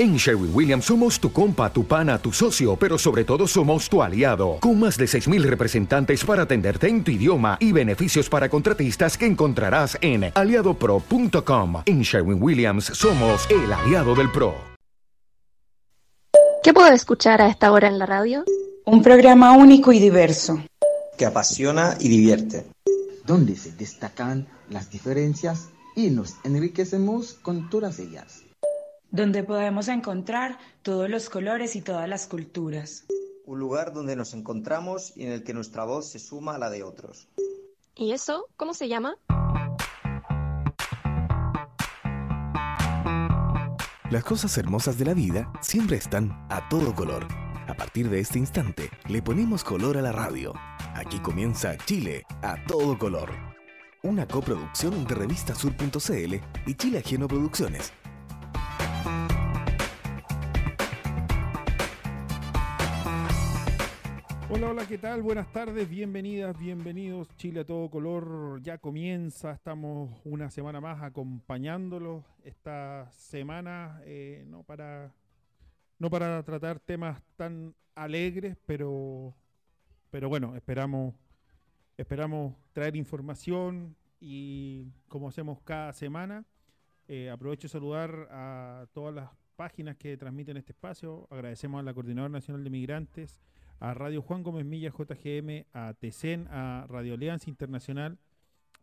En Sherwin Williams somos tu compa, tu pana, tu socio, pero sobre todo somos tu aliado, con más de 6.000 representantes para atenderte en tu idioma y beneficios para contratistas que encontrarás en aliadopro.com. En Sherwin Williams somos el aliado del PRO. ¿Qué puedo escuchar a esta hora en la radio? Un programa único y diverso. Que apasiona y divierte. Donde se destacan las diferencias y nos enriquecemos con todas ellas donde podemos encontrar todos los colores y todas las culturas. Un lugar donde nos encontramos y en el que nuestra voz se suma a la de otros. ¿Y eso cómo se llama? Las cosas hermosas de la vida siempre están a todo color. A partir de este instante, le ponemos color a la radio. Aquí comienza Chile a todo color. Una coproducción de revistasur.cl y Chile Ajeno Producciones Hola, hola, ¿qué tal? Buenas tardes, bienvenidas, bienvenidos. Chile a todo color ya comienza, estamos una semana más acompañándolos esta semana, eh, no, para, no para tratar temas tan alegres, pero, pero bueno, esperamos, esperamos traer información y como hacemos cada semana, eh, aprovecho de saludar a todas las páginas que transmiten este espacio, agradecemos a la Coordinadora Nacional de Migrantes, a Radio Juan Gómez Milla JGM, a TECEN, a Radio Alianza Internacional,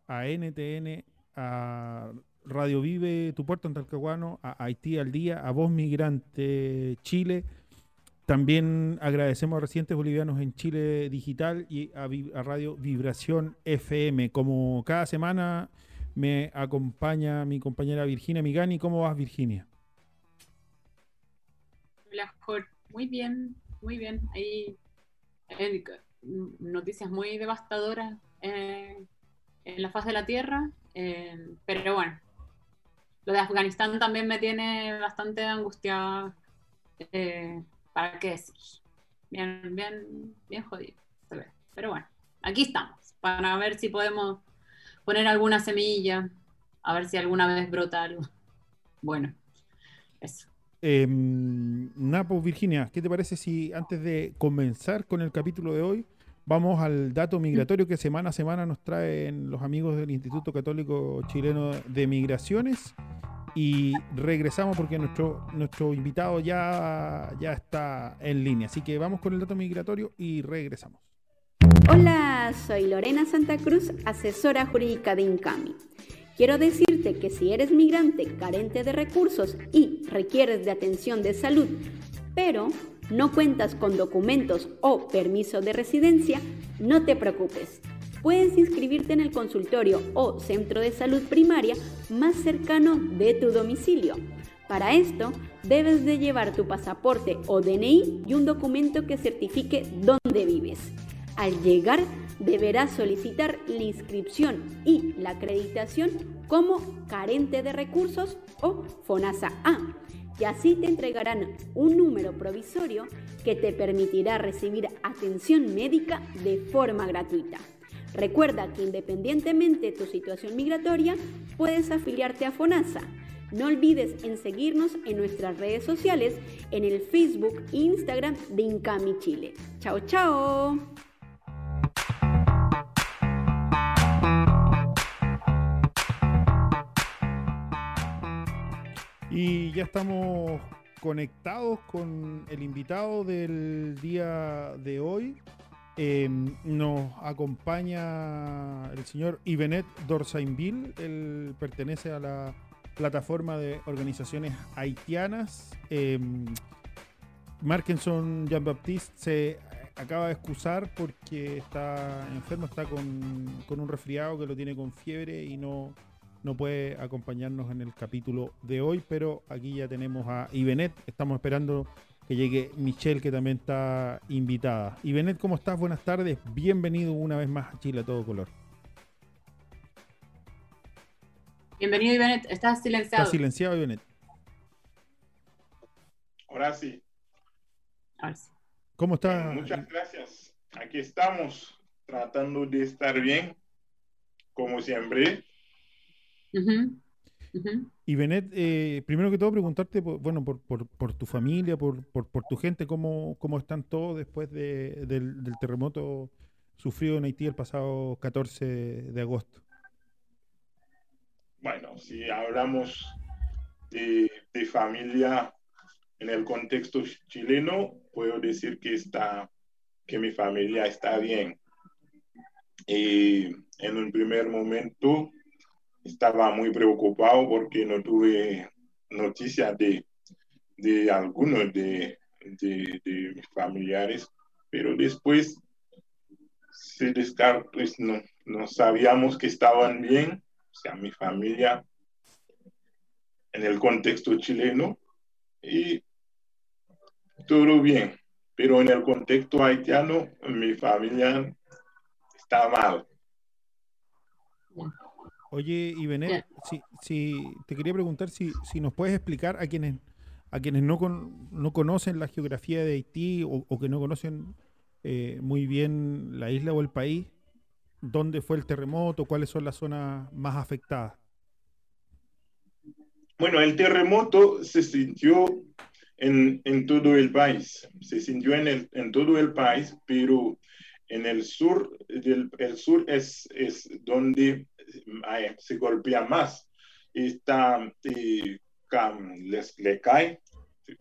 a NTN, a Radio Vive, Tu Puerto en Talcahuano, a Haití al Día, a Voz Migrante Chile. También agradecemos a residentes bolivianos en Chile Digital y a Radio Vibración FM. Como cada semana me acompaña mi compañera Virginia Migani. ¿Cómo vas, Virginia? Hola, Jorge. Muy bien, muy bien. Ahí noticias muy devastadoras eh, en la faz de la Tierra, eh, pero bueno, lo de Afganistán también me tiene bastante angustiada, eh, ¿para qué decir? Bien, bien, bien jodido, pero bueno, aquí estamos, para ver si podemos poner alguna semilla, a ver si alguna vez brota algo. Bueno, eso. Eh, Napo, Virginia, ¿qué te parece si antes de comenzar con el capítulo de hoy, vamos al dato migratorio que semana a semana nos traen los amigos del Instituto Católico Chileno de Migraciones? Y regresamos porque nuestro, nuestro invitado ya, ya está en línea. Así que vamos con el dato migratorio y regresamos. Hola, soy Lorena Santa Cruz, asesora jurídica de INCAMI. Quiero decirte que si eres migrante carente de recursos y requieres de atención de salud, pero no cuentas con documentos o permiso de residencia, no te preocupes. Puedes inscribirte en el consultorio o centro de salud primaria más cercano de tu domicilio. Para esto, debes de llevar tu pasaporte o DNI y un documento que certifique dónde vives. Al llegar, deberás solicitar la inscripción y la acreditación como carente de recursos o FONASA A, y así te entregarán un número provisorio que te permitirá recibir atención médica de forma gratuita. Recuerda que independientemente de tu situación migratoria, puedes afiliarte a FONASA. No olvides en seguirnos en nuestras redes sociales, en el Facebook e Instagram de Incami Chile. ¡Chao, chao! Y ya estamos conectados con el invitado del día de hoy. Em, nos acompaña el señor Ivenet Dorsainville. Él pertenece a la plataforma de organizaciones haitianas. Eh, Jean-Baptiste se acaba de excusar porque está enfermo, está con, con un resfriado que lo tiene con fiebre y no, no puede acompañarnos en el capítulo de hoy, pero aquí ya tenemos a Ibenet. Estamos esperando que llegue Michelle, que también está invitada. Ibenet, ¿cómo estás? Buenas tardes. Bienvenido una vez más a Chile a todo color. Bienvenido, Ibenet. Estás silenciado. Estás silenciado, Ibenet. Ahora sí. Ahora sí. ¿Cómo estás? Muchas gracias. Aquí estamos tratando de estar bien, como siempre. Y Benet, eh, primero que todo preguntarte, bueno, por, por, por tu familia, por, por, tu gente, cómo, cómo están todos después de, del, del, terremoto sufrido en Haití el pasado 14 de agosto. Bueno, si hablamos de, de familia en el contexto chileno, puedo decir que, está, que mi familia está bien. Y en un primer momento estaba muy preocupado porque no tuve noticias de, de algunos de, de, mis familiares, pero después se descartó, pues no, no sabíamos que estaban bien, o sea, mi familia en el contexto chileno, y todo bien, pero en el contexto haitiano mi familia está mal. Oye, Ibenet, si, si, te quería preguntar si, si nos puedes explicar a quienes a quienes no, con, no conocen la geografía de Haití o, que no conocen eh, muy bien la isla o el país, dónde fue el terremoto, cuáles son las zonas más afectadas. Bueno, el terremoto se sintió en, en todo el país, se sintió en, el, en todo el país, pero en el sur, del, el sur es, es donde se golpea más. Está, eh, les, le cae,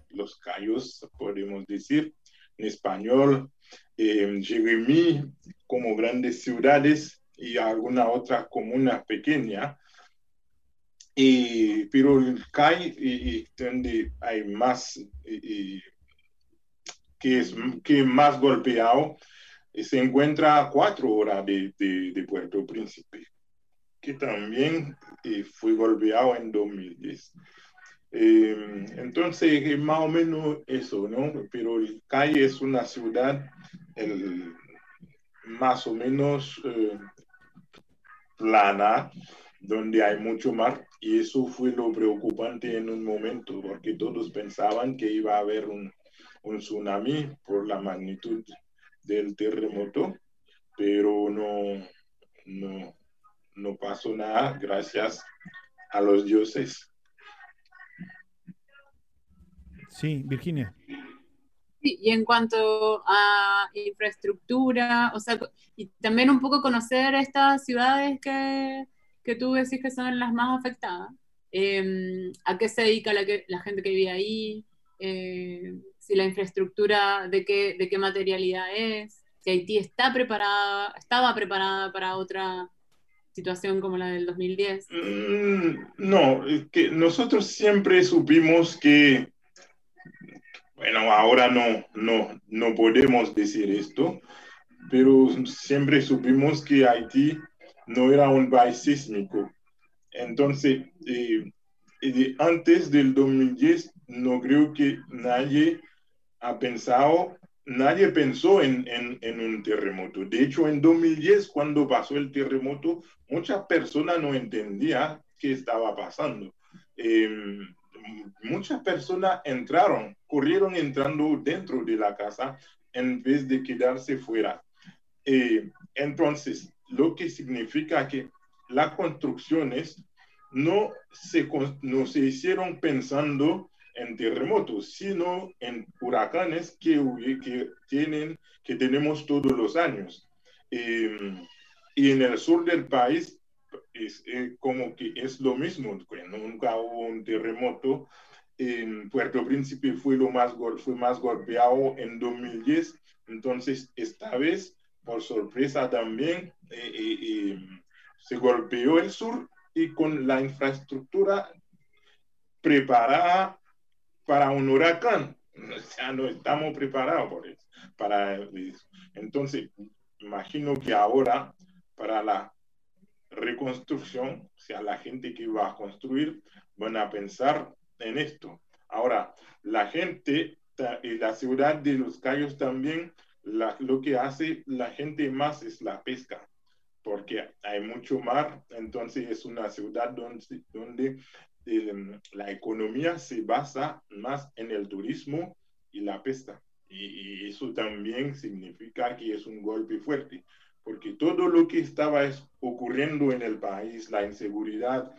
los callos, podemos decir, en español, eh, como grandes ciudades y alguna otra comuna pequeña. Y, pero CAI, y, donde hay más, y, que es que más golpeado, se encuentra a cuatro horas de, de Puerto Príncipe que también eh, fue golpeado en 2010. Eh, entonces, más o menos eso, ¿no? Pero el Calle es una ciudad el, más o menos eh, plana, donde hay mucho mar, y eso fue lo preocupante en un momento, porque todos pensaban que iba a haber un, un tsunami por la magnitud del terremoto, pero no, no, no pasó nada gracias a los dioses. Sí, Virginia. Sí, y en cuanto a infraestructura, o sea, y también un poco conocer estas ciudades que, que tú decís que son las más afectadas. Em, ¿A qué se dedica la, la gente que vive ahí? Eh, si la infraestructura, de qué, de qué materialidad es, si Haití está preparada, estaba preparada para otra situación como la del 2010? Mm, no, que nosotros siempre supimos que, bueno, ahora no, no, no podemos decir esto, pero siempre supimos que Haití no era un país sísmico. Entonces, eh, antes del 2010, no creo que nadie ha pensado nadie pensó en, un terremoto. De hecho, en 2010, cuando pasó el terremoto, muchas personas no entendían qué estaba pasando. Em, muchas personas entraron, corrieron entrando dentro de la casa en vez de quedarse fuera. Eh, entonces, lo que significa que las construcciones no se, no se hicieron pensando en terremotos, sino en huracanes que, que, tienen, que tenemos todos los años. Em, y en el sur del país es eh, como que es lo mismo, nunca hubo un terremoto. En Puerto Príncipe fue, lo más, fue más golpeado en 2010, entonces esta vez, por sorpresa también, eh, eh, em, se golpeó el sur y con la infraestructura preparada para un huracán. O sea, no estamos preparados por eso, para eso. Entonces, imagino que ahora, para la reconstrucción, o sea, la gente que va a construir, van a pensar en esto. Ahora, la gente y la ciudad de Los Cayos también, lo que hace la gente más es la pesca, porque hay mucho mar, entonces es una ciudad donde, donde em, la economía se basa más en el turismo y la pesca. Y, eso también significa que es un golpe fuerte, porque todo lo que estaba ocurriendo en el país, la inseguridad,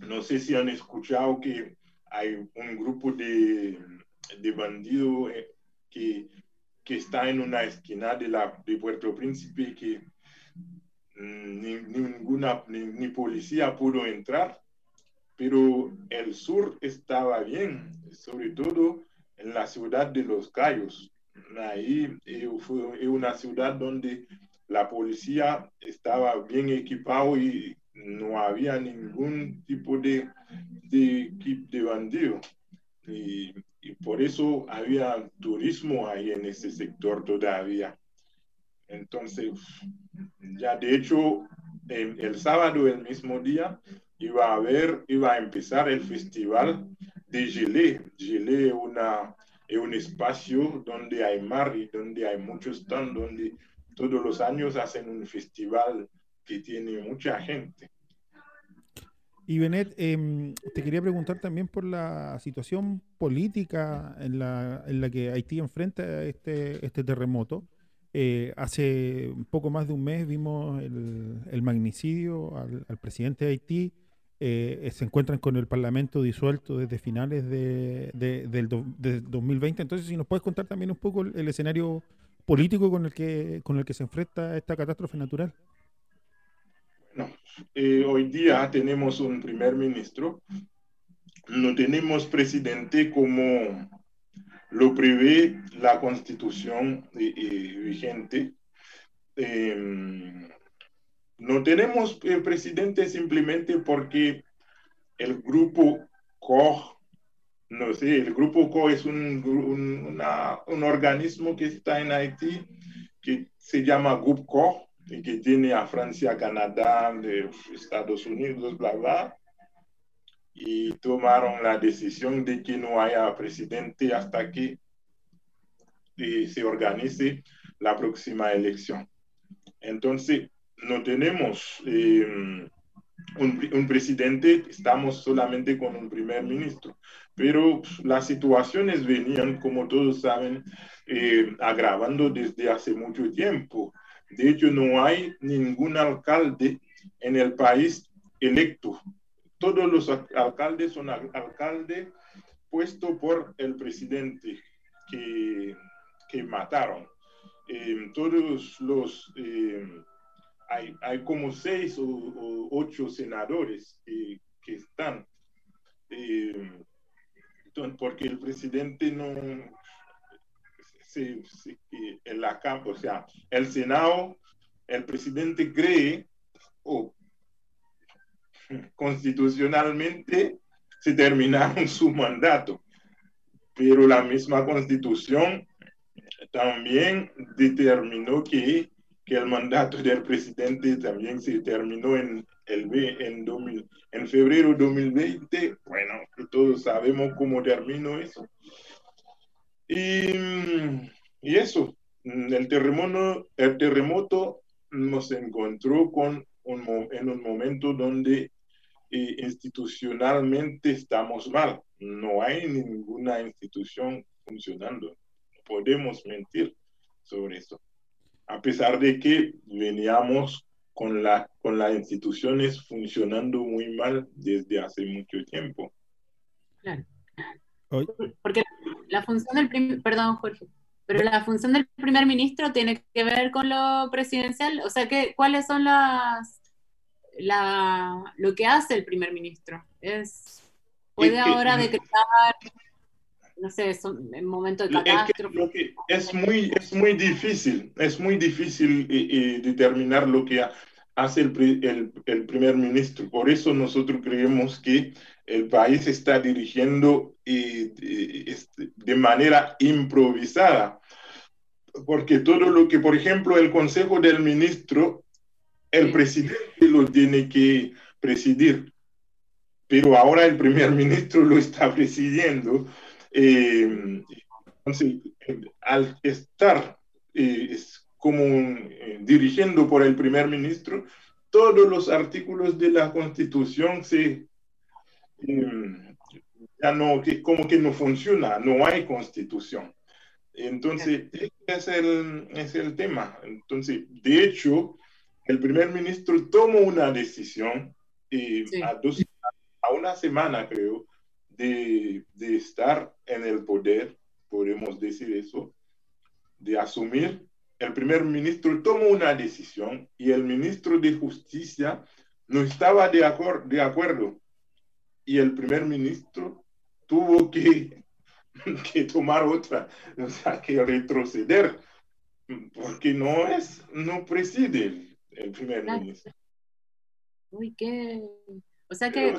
no sé si han escuchado que hay un grupo de, de bandidos eh, que, que, está en una esquina de, la, de Puerto Príncipe que mm, ni, ninguna ni, policía pudo entrar, pero el sur estaba bien, sobre todo en la ciudad de Los Cayos. Ahí eh, fue una ciudad donde la policía estaba bien equipado y no había ningún tipo de, de, de bandido. Y, por eso había turismo ahí en ese sector todavía. Entonces, ya de hecho, el sábado, el mismo día, iba a haber, iba a empezar el festival de Gilé. Gilé una, es un espacio donde hay mar y donde hay muchos stands, donde todos los años hacen un festival que tiene mucha gente. Y Benet, em, te quería preguntar también por la situación política en la, en la que Haití enfrenta este, este terremoto. Eh, hace poco más de un mes vimos el, el magnicidio al, presidente de Haití. Eh, se encuentran con el Parlamento disuelto desde finales de, del 2020. Entonces, si nos puedes contar también un poco el, el escenario político con el que con el que se enfrenta esta catástrofe natural. Eh, hoy día tenemos un primer ministro, no tenemos presidente como lo prevé la constitución eh, eh, vigente. No tenemos presidente simplemente porque el grupo COG, no sé, el grupo COG es un, organismo que está en Haití que se llama Grupo COG y que tiene a Francia, Canadá, Estados Unidos, bla, bla, y tomaron la decisión de que no haya presidente hasta que eh, se organice la próxima elección. Entonces, no tenemos eh, un, presidente, estamos solamente con un primer ministro, pero las situaciones venían, como todos saben, eh, agravando desde hace mucho tiempo. De hecho, no hay ningún alcalde en el país electo. Todos los alcaldes son alcaldes puestos por el presidente que, que mataron. Eh, todos los, hay, hay, como seis o, ocho senadores que, que están, eh, porque el presidente no, en la o sea, el Senado, el presidente cree o constitucionalmente se terminaron su mandato, pero la misma constitución también determinó que, que el mandato del presidente también se terminó en, el, en, 2000, en febrero de 2020. Bueno, todos sabemos cómo terminó eso. Y, y eso, el terremoto, el terremoto nos encontró con un, en un momento donde eh, institucionalmente estamos mal. No hay ninguna institución funcionando. Podemos mentir sobre eso. A pesar de que veníamos con, la, con las instituciones funcionando muy mal desde hace mucho tiempo. Claro. Porque la función del primer, perdón Jorge, pero la función del primer ministro tiene que ver con lo presidencial, o sea, ¿qué, ¿cuáles son las, la, lo que hace el primer ministro? Es, puede ahora decretar, no sé, en momento de catástrofe. Es, muy, es muy difícil, es muy difícil eh, eh, determinar lo que hace el, el, el primer ministro. Por eso nosotros creemos que el país está dirigiendo este, de manera improvisada, porque todo lo que, por ejemplo, el Consejo del Ministro el presidente lo tiene que presidir, pero ahora el primer ministro lo está presidiendo. Eh, entonces, al estar eh, como eh, dirigiendo por el primer ministro, todos los artículos de la Constitución se ya no, que como que no funciona, no hay constitución. Entonces, ese es el, es el tema. Entonces, de hecho, el primer ministro tomó una decisión eh, a, dos, a, una semana, creo, de, de, estar en el poder, podemos decir eso, de asumir. El primer ministro tomó una decisión y el ministro de Justicia no estaba de, acuerdo de acuerdo. Y el primer ministro tuvo que, que tomar otra, o sea, que retroceder, porque no es, no preside el primer ministro. Uy, qué. O sea que.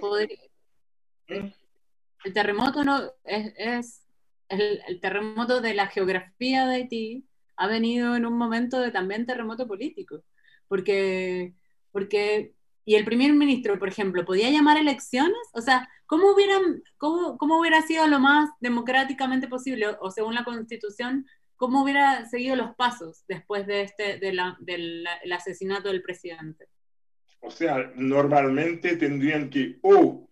El terremoto no es, es el, el, terremoto de la geografía de Haití ha venido en un momento de también terremoto político, porque, porque y el primer ministro, por ejemplo, podía llamar elecciones, o sea, ¿cómo hubieran, cómo, cómo hubiera sido lo más democráticamente posible o según la Constitución ¿Cómo hubiera seguido los pasos después de este, de la, del asesinato del presidente? O sea, normalmente tendrían que o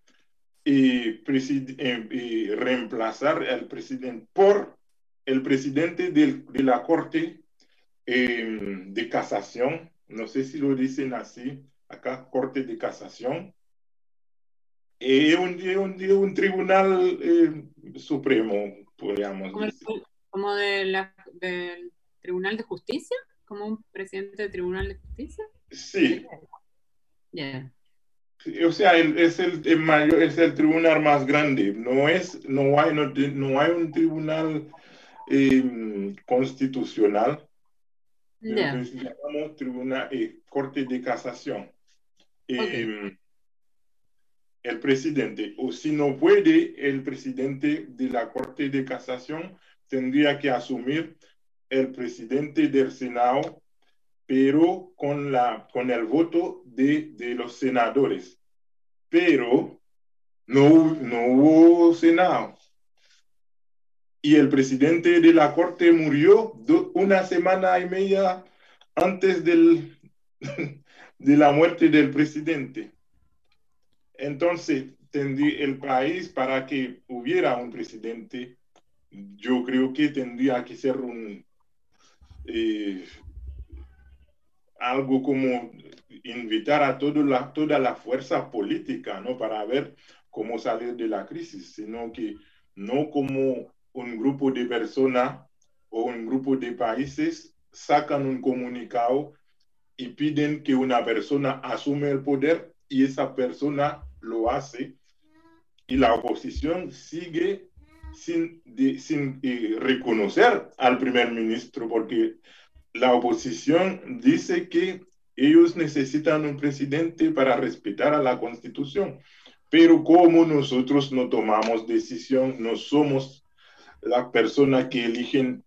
eh, eh, reemplazar al presidente por el presidente del, de la Corte em, de Casación, no sé si lo dicen así, acá, Corte de Casación, eh, un, un, un, tribunal eh, supremo, podríamos decir como de la, del Tribunal de Justicia, como un presidente del Tribunal de Justicia. Sí. O sea, es el, mayor, es el tribunal más grande. No es, no hay, no, hay un tribunal em, constitucional. Yeah. llamamos tribunal, eh, corte de casación. Em, el presidente, o si no puede, el presidente de la corte de casación tendría que asumir el presidente del Senado, pero con, la, con el voto de, de los senadores. Pero no, no hubo Senado. Y el presidente de la Corte murió una semana y media antes del, de la muerte del presidente. Entonces, el país, para que hubiera un presidente, yo creo que tendría que ser un eh, algo como invitar a la, toda la fuerza política, ¿no? Para ver cómo salir de la crisis, sino que no como un grupo de personas o un grupo de países sacan un comunicado y piden que una persona asume el poder y esa persona lo hace y la oposición sigue sin, sin eh, reconocer al primer ministro, porque la oposición dice que ellos necesitan un presidente para respetar a la constitución. Pero como nosotros no tomamos decisión, no somos la persona que eligen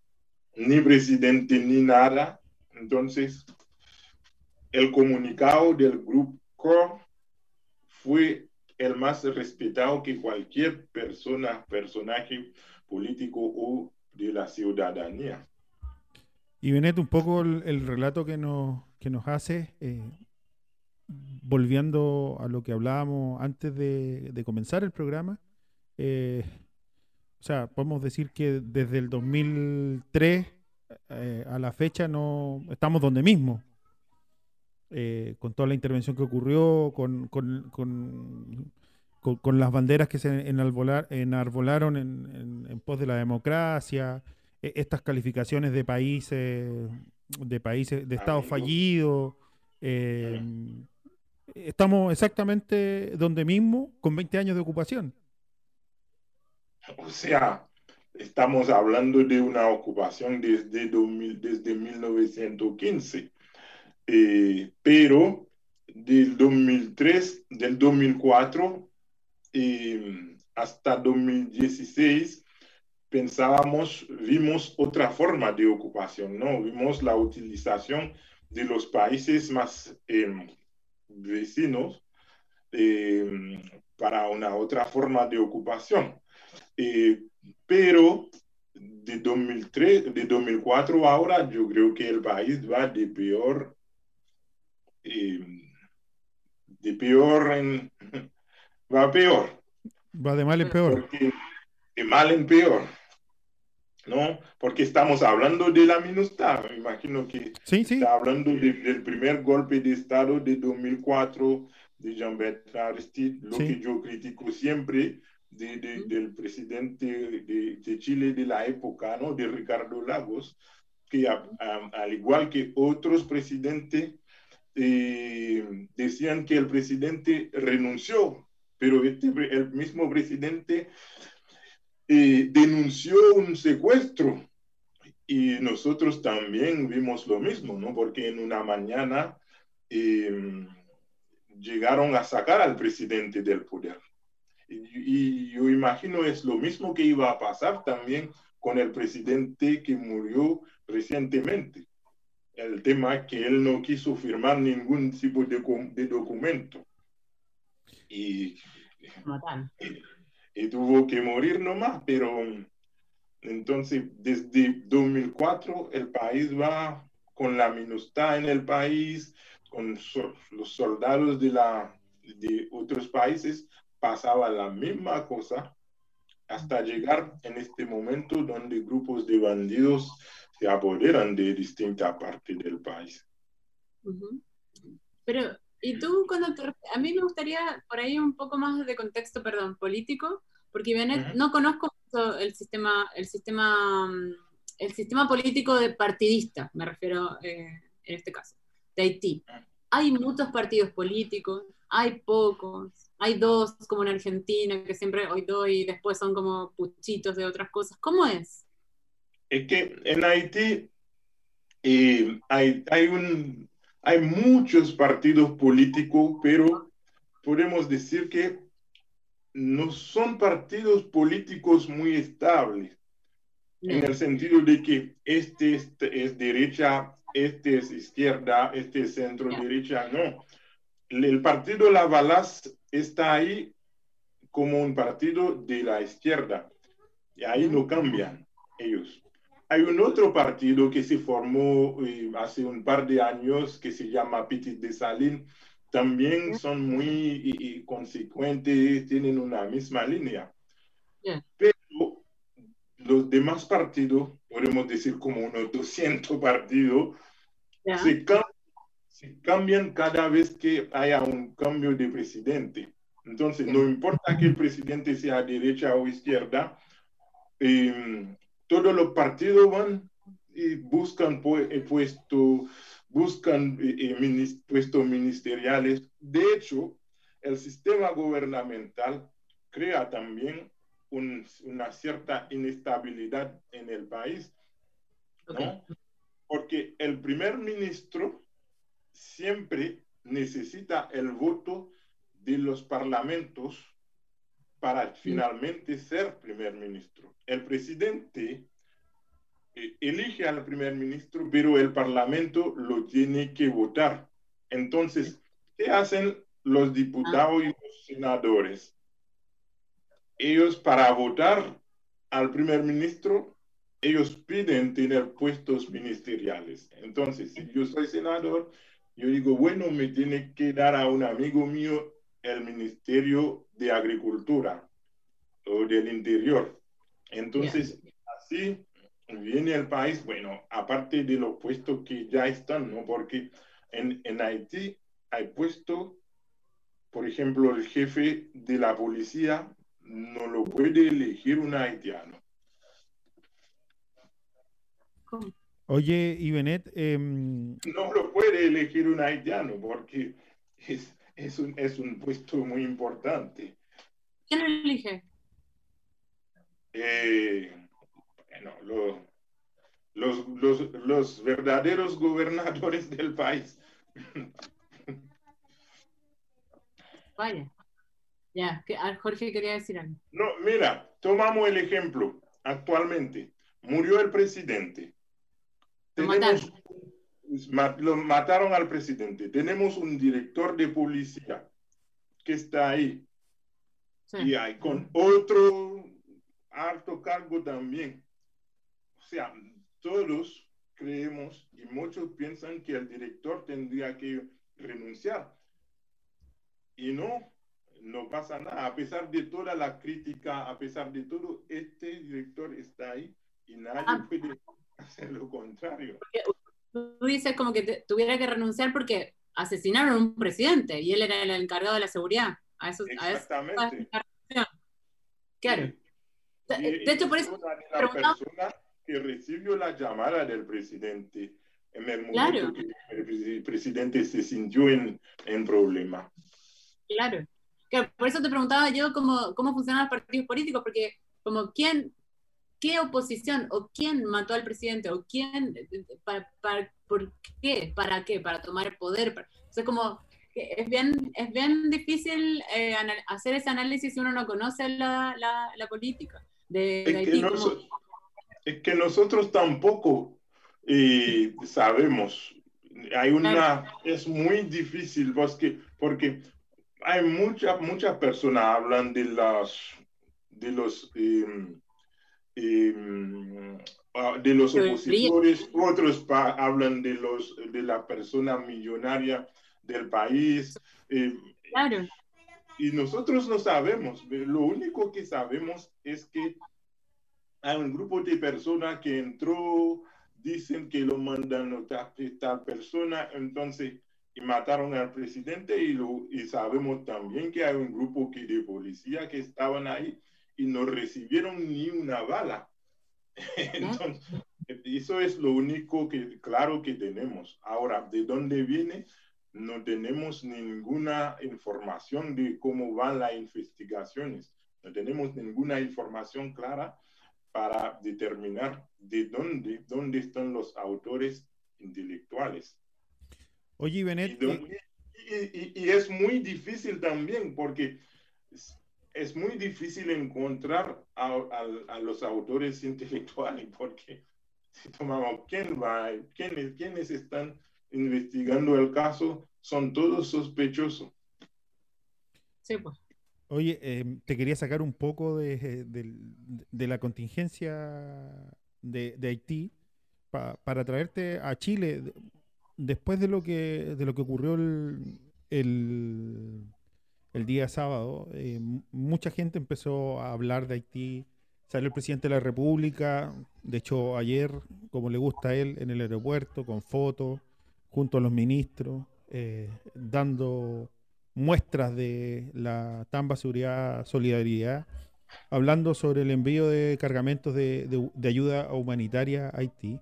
ni presidente ni nada, entonces el comunicado del grupo fue el más respetado que cualquier persona, personaje político o de la ciudadanía. Y Benet, un poco el, relato que nos, que nos hace, eh, volviendo a lo que hablábamos antes de, comenzar el programa, eh, o sea, podemos decir que desde el 2003 eh, a la fecha no estamos donde mismo. Con toda la intervención que ocurrió, con, con, con, las banderas que se enarbolaron en, pos de la democracia, estas calificaciones de países, de países, de estados fallidos. Eh, estamos exactamente donde mismo, con 20 años de ocupación. O sea, estamos hablando de una ocupación desde, 2000, desde 1915 eh, pero del 2003, del 2004 eh, hasta 2016 pensábamos, vimos otra forma de ocupación, ¿no? Vimos la utilización de los países más em, vecinos em, para una otra forma de ocupación. Eh, pero de 2003, de 2004 ahora, yo creo que el país va de peor, em, de peor en, va peor. Va de mal en peor. de mal en peor. ¿No? Porque estamos hablando de la minusta, me imagino que sí, sí. está hablando del primer golpe de Estado de 2004 de Jean-Bertrand Aristide, lo que yo critico siempre de, del presidente de, Chile de la época, ¿no? De Ricardo Lagos, que al igual que otros presidentes, eh, decían que el presidente renunció, pero este, el mismo presidente eh, denunció un secuestro. Y nosotros también vimos lo mismo, ¿no? Porque en una mañana eh, llegaron a sacar al presidente del poder. Y, yo imagino es lo mismo que iba a pasar también con el presidente que murió recientemente. El tema que él no quiso firmar ningún tipo de, documento. Y tuvo que morir nomás, pero entonces desde 2004 el país va con la minustad en el país, con los soldados de, la, de otros países, pasaba la misma cosa hasta llegar en este momento donde grupos de bandidos se apoderan de distintas partes del país. Pero y tú, cuando a mí me gustaría por ahí un poco más de contexto, perdón, político, porque no conozco el sistema, el sistema, mm, el sistema político de partidista, me refiero eh, en este caso, de Haití. Hay muchos partidos políticos, hay pocos, hay dos como en Argentina, que siempre hoy dos y después son como puchitos de otras cosas. ¿Cómo es? Es que en Haití eh, hay, hay un hay muchos partidos políticos, pero podemos decir que no son partidos políticos muy estables, en el sentido de que este, es derecha, este es izquierda, este es centro derecha, no. El partido La está ahí como un partido de la izquierda, y ahí no cambian ellos. Hay un otro partido que se formó eh, hace un par de años que se llama Petit de Salín. También son muy consecuentes, tienen una misma línea. Pero los demás partidos, podemos decir como unos 200 partidos, se, se cambian cada vez que haya un cambio de presidente. Entonces, no importa que el presidente sea derecha o izquierda, eh, todos los partidos van y buscan eh, puestos buscan eh, eh, puestos ministeriales. De hecho, el sistema gubernamental crea también una cierta inestabilidad en el país, Porque el primer ministro siempre necesita el voto de los parlamentos para finalmente ser primer ministro. El presidente elige al primer ministro, pero el parlamento lo tiene que votar. Entonces, ¿qué hacen los diputados y los senadores? Ellos para votar al primer ministro, ellos piden tener puestos ministeriales. Entonces, si yo soy senador, yo digo, bueno, me tiene que dar a un amigo mío el Ministerio de Agricultura o del Interior. Entonces, así viene el país, bueno, aparte de los puestos que ya están, ¿no? Porque en, en Haití hay puestos, por ejemplo, el jefe de la policía no lo puede elegir un haitiano. Oye, Ibenet. Em, no lo puede elegir un haitiano porque es, es un, es un puesto muy importante. ¿Quién lo elige? Eh, bueno, los, los, los verdaderos gobernadores del país. Vaya. Ya, Jorge quería decir algo. No, mira, tomamos el ejemplo. Actualmente, murió el presidente. Tenemos lo mataron al presidente. Tenemos un director de policía que está ahí. Y hay con otro alto cargo también. O sea, todos creemos y muchos piensan que el director tendría que renunciar. Y no, no pasa nada. A pesar de toda la crítica, a pesar de todo, este director está ahí y nadie ah. puede hacer lo contrario. tú dices como que tuviera que renunciar porque asesinaron a un presidente y él era el encargado de la seguridad. A eso, Exactamente. claro. De, hecho, por eso... Persona que recibió la llamada del presidente en el momento que el presidente se sintió en, en problema. Claro. Por eso te preguntaba yo cómo, cómo funcionan los partidos políticos, porque como quién, qué oposición o quién mató al presidente o quién, para, por qué, para qué, para tomar el poder. O sea, como es bien, es bien difícil eh, hacer ese análisis si uno no conoce la, la, política de, es, que es, que nosotros tampoco eh, sabemos. Hay una, es muy difícil porque, porque hay muchas muchas personas hablan de las de los em, em, ah, de los opositores, otros hablan de los de la persona millonaria del país. Em, claro. Y nosotros no sabemos, lo único que sabemos es que hay un grupo de personas que entró, dicen que lo mandan a esta persona, entonces y mataron al presidente y, lo, y sabemos también que hay un grupo que, de policía que estaban ahí y no recibieron ni una bala. Entonces, eso es lo único que claro que tenemos. Ahora, ¿de dónde viene? No tenemos ninguna información de cómo van las investigaciones. No tenemos ninguna información clara para determinar de dónde, dónde están los autores intelectuales. Oye, Benet. Y, es muy difícil también porque es, muy difícil encontrar a, los autores intelectuales porque si tomamos quién va, quiénes, quiénes están investigando el caso, son todos sospechosos. Sí, pues. Oye, em, te quería sacar un poco de, la contingencia de, Haití para traerte a Chile después de lo que, de lo que ocurrió el, el, día sábado, eh, mucha gente empezó a hablar de Haití. Salió el presidente de la República, de hecho ayer, como le gusta a él, en el aeropuerto, con fotos, junto a los ministros, eh, dando muestras de la Tamba Seguridad Solidaridad, hablando sobre el envío de cargamentos de ayuda humanitaria a Haití.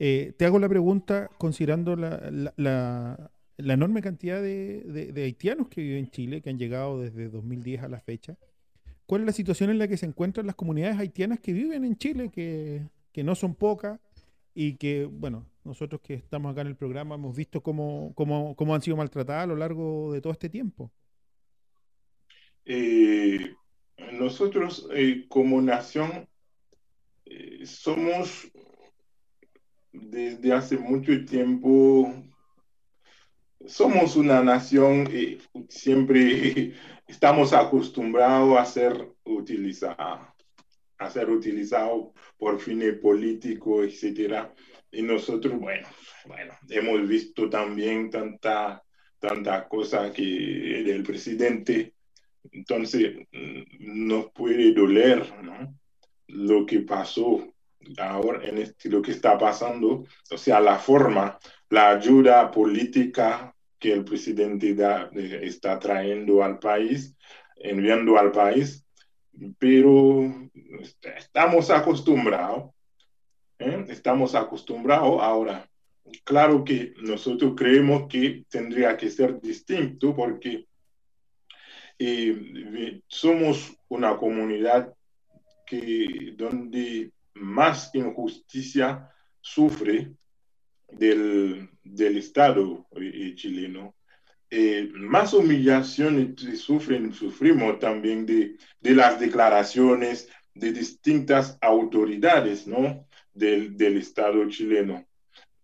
Eh, te hago la pregunta considerando la, enorme cantidad de, haitianos que viven en Chile, que han llegado desde 2010 a la fecha. ¿Cuál es la situación en la que se encuentran las comunidades haitianas que viven en Chile, que, no son pocas y que, bueno, nosotros que estamos acá en el programa hemos visto cómo, han sido maltratadas a lo largo de todo este tiempo? Eh, nosotros eh, como nación somos desde hace mucho tiempo somos una nación y siempre estamos acostumbrados a ser utilizados a ser utilizado por fines políticos, etcétera. Y nosotros, bueno, bueno, hemos visto también tanta, tanta cosa que del presidente. Entonces, mm, nos puede doler, ¿no? Lo que pasó ahora en este, lo que está pasando, o sea, la forma, la ayuda política que el presidente da, está trayendo al país, enviando al país, pero estamos acostumbrados, ¿eh? estamos acostumbrados ahora. Claro que nosotros creemos que tendría que ser distinto porque eh, somos una comunidad que donde más injusticia sufre del, Estado eh, chileno, más humillación sufren, sufrimos también de, las declaraciones de distintas autoridades ¿no? Del, Estado chileno.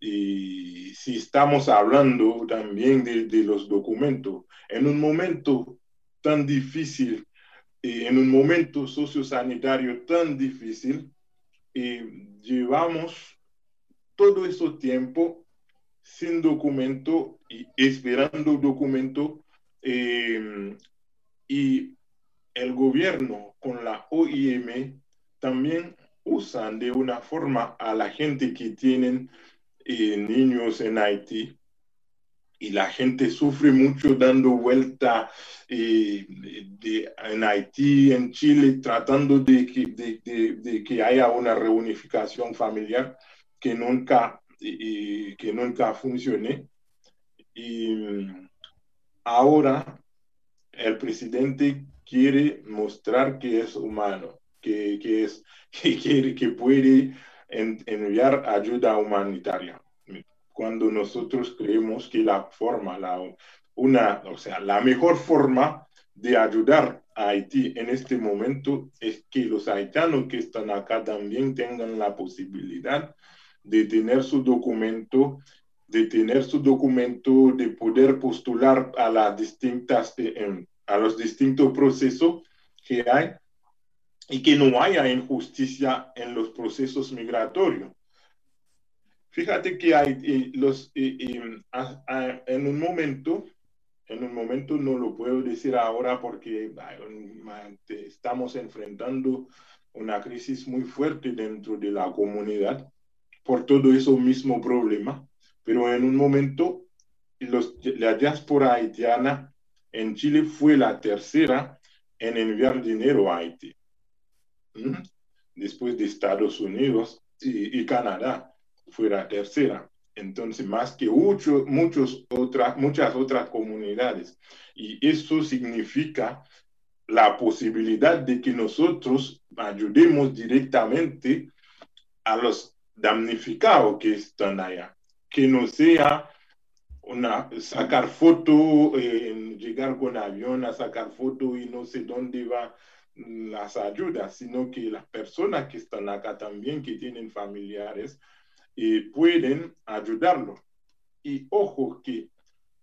Y si estamos hablando también de, los documentos, en un momento tan difícil, en un momento sociosanitario tan difícil, llevamos todo ese tiempo sin documento y esperando documento eh, y el gobierno con la OIM también usan de una forma a la gente que tienen eh, niños en Haití y la gente sufre mucho dando vuelta eh, de, en Haití, en Chile, tratando de que, de, que haya una reunificación familiar que nunca, que nunca funcione. Y ahora el presidente quiere mostrar que es humano, que, que es, que, quiere, que puede en, enviar ayuda humanitaria. Cuando nosotros creemos que la forma, la, una, o sea, la mejor forma de ayudar a Haití en este momento es que los haitianos que están acá también tengan la posibilidad de tener su documento, de tener su documento, de poder postular a las distintas, eh, a los distintos procesos que hay y que no haya injusticia en los procesos migratorios. Fíjate que hay los, en un momento, en un momento no lo puedo decir ahora porque estamos enfrentando una crisis muy fuerte dentro de la comunidad por todo eso mismo problema, pero en un momento los, la diáspora haitiana en Chile fue la tercera en enviar dinero a Haití. Después de Estados Unidos y, Canadá fue la tercera. Entonces, más que mucho, muchos muchas otras comunidades. Y eso significa la posibilidad de que nosotros ayudemos directamente a los damnificados que están allá, que no sea una, sacar foto, eh, llegar con avión a sacar foto y no sé dónde va las ayudas, sino que las personas que están acá también, que tienen familiares, eh, pueden ayudarlo. Y ojo que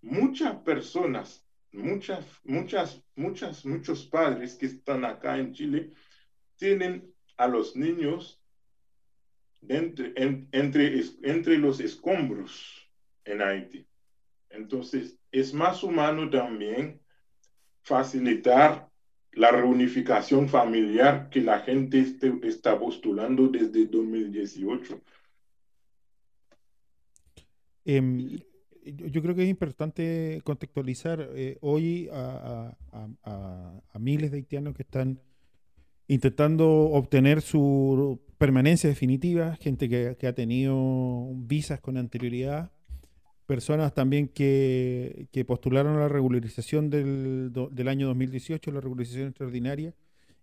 muchas personas, muchas, muchas, muchas, muchos padres que están acá en Chile, tienen a los niños entre, en, entre, entre los escombros en Haití. Entonces, es más humano también facilitar la reunificación familiar que la gente este, está postulando desde 2018. Eh, yo creo que es importante contextualizar eh, hoy a, miles de haitianos que están intentando obtener su permanencia definitiva, gente que ha tenido visas con anterioridad personas también que, que, postularon a la regularización del, del, año 2018, la regularización extraordinaria,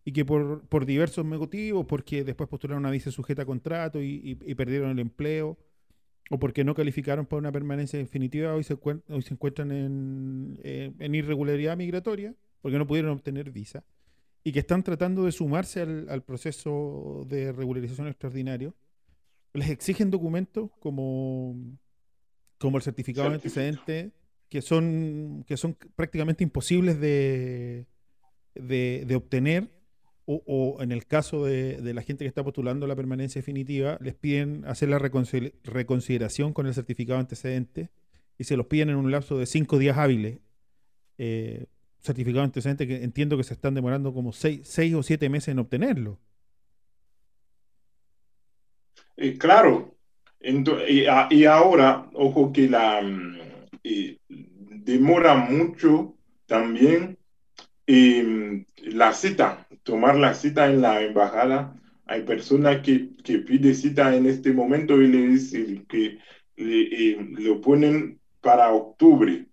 y que por, por diversos motivos, porque después postularon una visa sujeta a contrato y, y, perdieron el empleo, o porque no calificaron para una permanencia definitiva, hoy se, hoy se encuentran en, en, irregularidad migratoria, porque no pudieron obtener visa, y que están tratando de sumarse al, al proceso de regularización extraordinario. Les exigen documentos como como el certificado de antecedente, que son, que son prácticamente imposibles de, de, de obtener, o, o, en el caso de, de, la gente que está postulando la permanencia definitiva, les piden hacer la reconsideración con el certificado de antecedente y se los piden en un lapso de cinco días hábiles. Eh, certificado de antecedente que entiendo que se están demorando como seis, seis o siete meses en obtenerlo. Eh, claro, entonces, y, y, ahora, ojo que la eh, demora mucho también eh, la cita, tomar la cita en la embajada. Hay personas que, que piden cita en este momento y le dicen que le, lo ponen para octubre,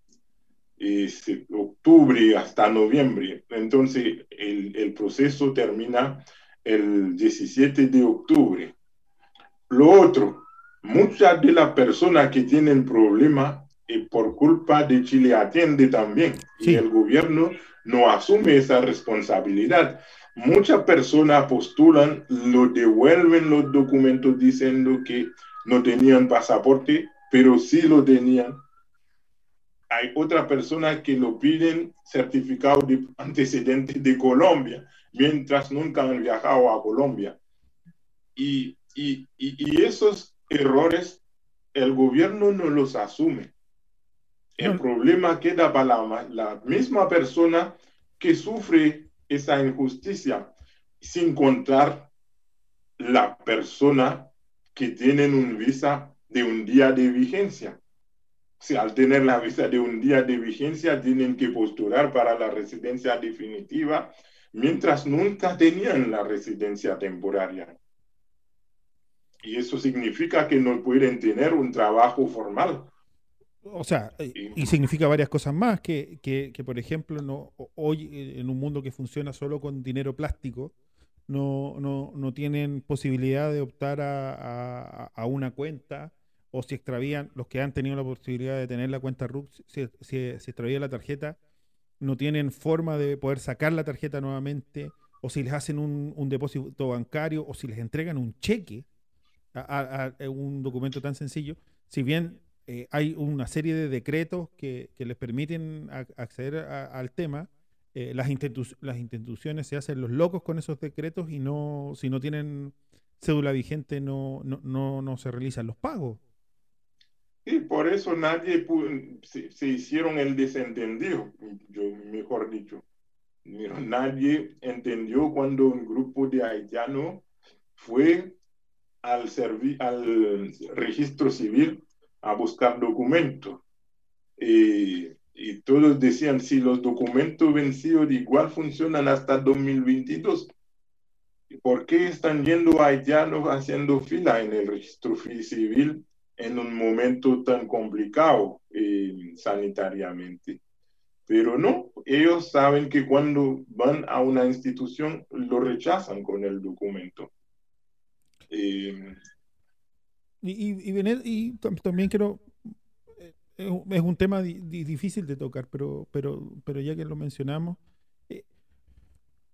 octubre hasta noviembre. Entonces, el, el proceso termina el 17 de octubre. Lo otro, muchas de las personas que tienen problemas eh, por culpa de Chile atiende también sí. y el gobierno no asume esa responsabilidad. Muchas personas postulan, lo devuelven los documentos diciendo que no tenían pasaporte pero sí lo tenían. Hay otra persona que lo piden certificado de antecedentes de Colombia, mientras nunca han viajado a Colombia. Y, y, y, esos errores el gobierno no los asume. El problema queda para la, la misma persona que sufre esa injusticia, sin contar la persona que tienen un visa de un día de vigencia. Si al tener la visa de un día de vigencia tienen que postular para la residencia definitiva, mientras nunca tenían la residencia temporaria. Y eso significa que no pueden tener un trabajo formal. O sea, y significa varias cosas más, que, que, que, por ejemplo, no, hoy en un mundo que funciona solo con dinero plástico, no, no, no tienen posibilidad de optar a, a, una cuenta o si extravían, los que han tenido la posibilidad de tener la cuenta RUC, si, si, extravían la tarjeta, no tienen forma de poder sacar la tarjeta nuevamente, o si les hacen un, un depósito bancario, o si les entregan un cheque, a, un documento tan sencillo, si bien eh, hay una serie de decretos que, que les permiten acceder al tema, eh, las, las instituciones se hacen los locos con esos decretos y no, si no tienen cédula vigente no, no, no, se realizan los pagos. Y por eso nadie se, hicieron el desentendido, yo mejor dicho. Nadie entendió cuando un grupo de haitianos fue al, al registro civil a buscar documentos. Eh, y todos decían, si los documentos vencidos igual funcionan hasta 2022, ¿por qué están yendo haitianos haciendo fila en el registro civil en un momento tan complicado eh, sanitariamente? Pero no, ellos saben que cuando van a una institución lo rechazan con el documento. Eh, y, y, y, también quiero es un tema difícil de tocar, pero, pero, pero ya que lo mencionamos, eh,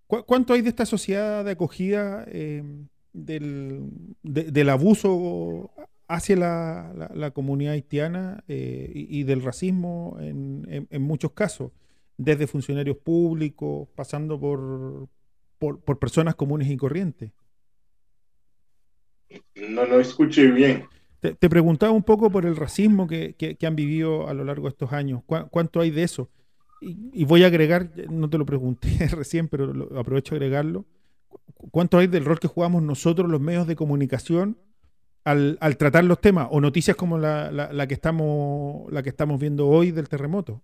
¿cuánto hay de esta sociedad de acogida em, del, del, abuso hacia la, la, comunidad haitiana eh, y, del racismo en, en, muchos casos, desde funcionarios públicos, pasando por, por personas comunes y corrientes? No, no escuché bien. Te, preguntaba un poco por el racismo que, han vivido a lo largo de estos años. ¿Cuánto hay de eso? Y, voy a agregar, no te lo pregunté recién, pero aprovecho a agregarlo. ¿Cuánto hay del rol que jugamos nosotros, los medios de comunicación, al, tratar los temas o noticias como la, que estamos, la que estamos viendo hoy del terremoto?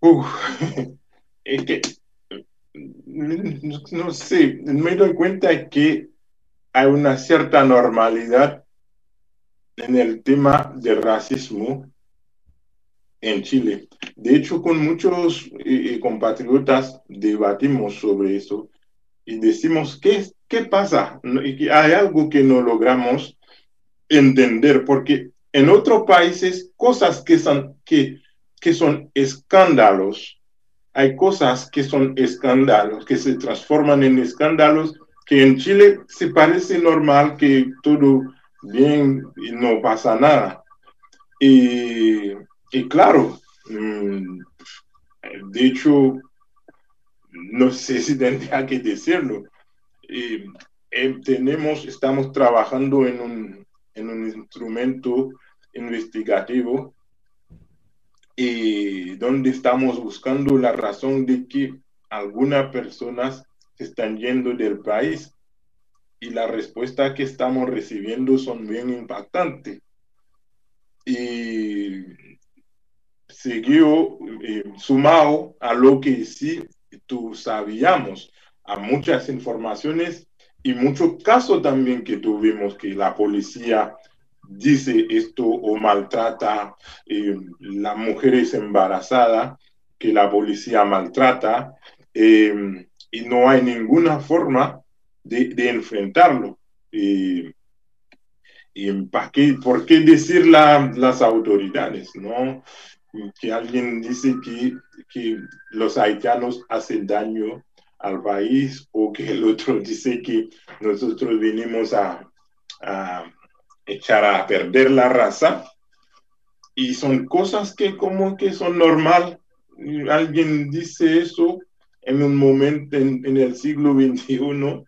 es que no, sé, me doy cuenta que hay una cierta normalidad en el tema del racismo en Chile. De hecho, con muchos eh, compatriotas debatimos sobre eso y decimos, ¿qué, qué pasa? Hay algo que no logramos entender, porque en otros países, cosas que son, que, que son escándalos, hay cosas que son escándalos, que se transforman en escándalos que en Chile se parece normal que todo bien y no pasa nada. Y, claro, mm, de hecho, no sé si tendría que decirlo. Eh, tenemos, estamos trabajando en un, en un instrumento investigativo y donde estamos buscando la razón de que algunas personas están yendo del país y la respuesta que estamos recibiendo son bien impactantes. Y siguió eh, sumado a lo que sí tú sabíamos, a muchas informaciones y muchos casos también que tuvimos que la policía dice esto o maltrata eh, las mujeres embarazadas, que la policía maltrata. Eh, y no hay ninguna forma de, enfrentarlo. Y, ¿para qué, ¿por qué decir las autoridades? ¿no? Que alguien dice que, que los haitianos hacen daño al país o que el otro dice que nosotros venimos a, echar a perder la raza y son cosas que como que son normal. Alguien dice eso en un momento en, el siglo XXI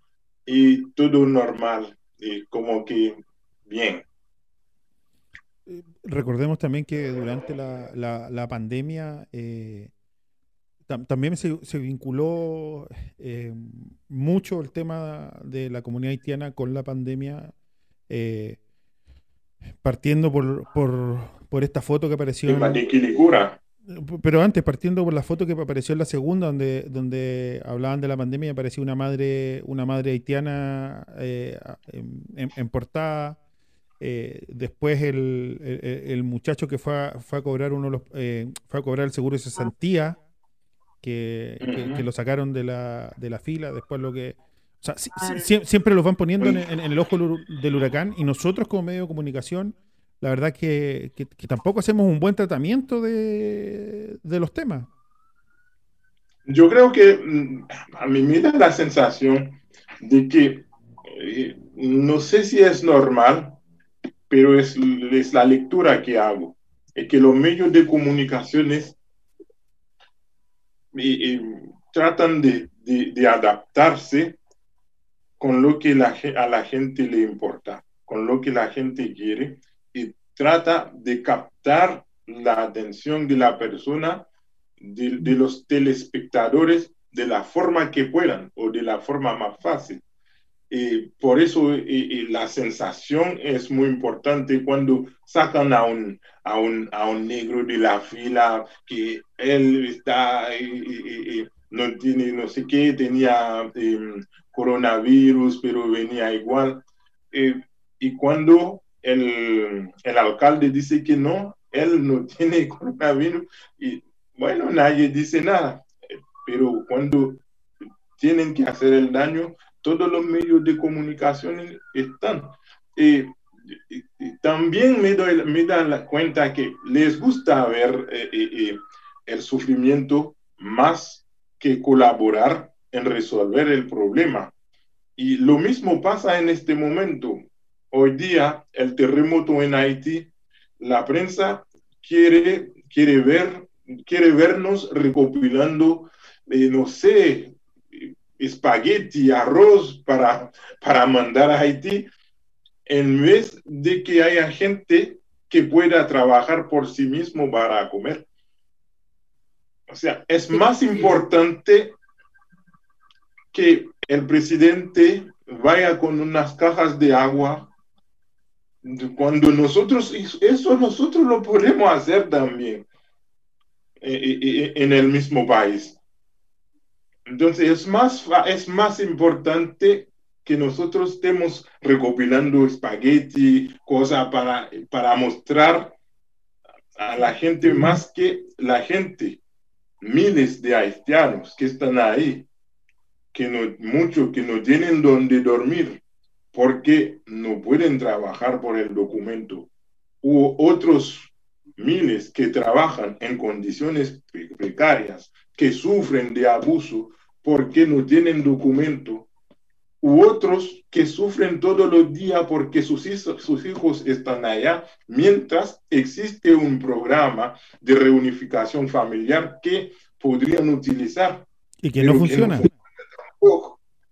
y todo normal, y como que bien. Recordemos también que durante la, la, pandemia eh, también se, se vinculó eh, mucho el tema de la comunidad haitiana con la pandemia, eh, partiendo por, por, por, esta foto que apareció. En, pero antes, partiendo por la foto que apareció en la segunda, donde, donde hablaban de la pandemia, apareció una madre, una madre haitiana eh, en, portada. después el, el, muchacho que fue a, fue a cobrar uno los, fue a cobrar el seguro de cesantía que, lo sacaron de la, de la fila, después lo que... O sea, siempre los van poniendo en, el ojo del huracán y nosotros como medio de comunicación, la verdad que, que, tampoco hacemos un buen tratamiento de, de, los temas. Yo creo que mm, a mí me da la sensación de que, eh, no sé si es normal, pero es, es la lectura que hago, es que los medios de comunicaciones y, tratan de, de, adaptarse con lo que la, a la gente le importa, con lo que la gente quiere y trata de captar la atención de la persona, de, de los telespectadores, de la forma que puedan o de la forma más fácil. Y por eso la sensación es muy importante cuando sacan a un, a un, a un negro de la fila que él está, no tiene, no sé qué, tenía em, coronavirus, pero venía igual. Eh, y cuando el, el, alcalde dice que no, él no tiene coronavirus, y bueno, nadie dice nada. Pero cuando tienen que hacer el daño, todos los medios de comunicación están. Eh, también me, doy, me dan la cuenta que les gusta ver eh, eh, eh, el sufrimiento más que colaborar en resolver el problema. Y lo mismo pasa en este momento. Hoy día, el terremoto en Haití, la prensa quiere, quiere, ver, quiere vernos recopilando, no sé, espagueti, arroz para, para mandar a Haití, en vez de que haya gente que pueda trabajar por sí mismo para comer. O sea, es más importante que el presidente vaya con unas cajas de agua cuando nosotros, eso nosotros lo podemos hacer también eh, eh, eh, en el mismo país. Entonces es más, es más importante que nosotros estemos recopilando espagueti, cosas para, para mostrar a la gente más que la gente, miles de haitianos que están ahí, que no, muchos que no tienen donde dormir porque no pueden trabajar por el documento, u otros miles que trabajan en condiciones precarias, que sufren de abuso porque no tienen documento u otros que sufren todos los días porque sus hijos, sus hijos están allá, mientras existe un programa de reunificación familiar que podrían utilizar. Y que no funciona.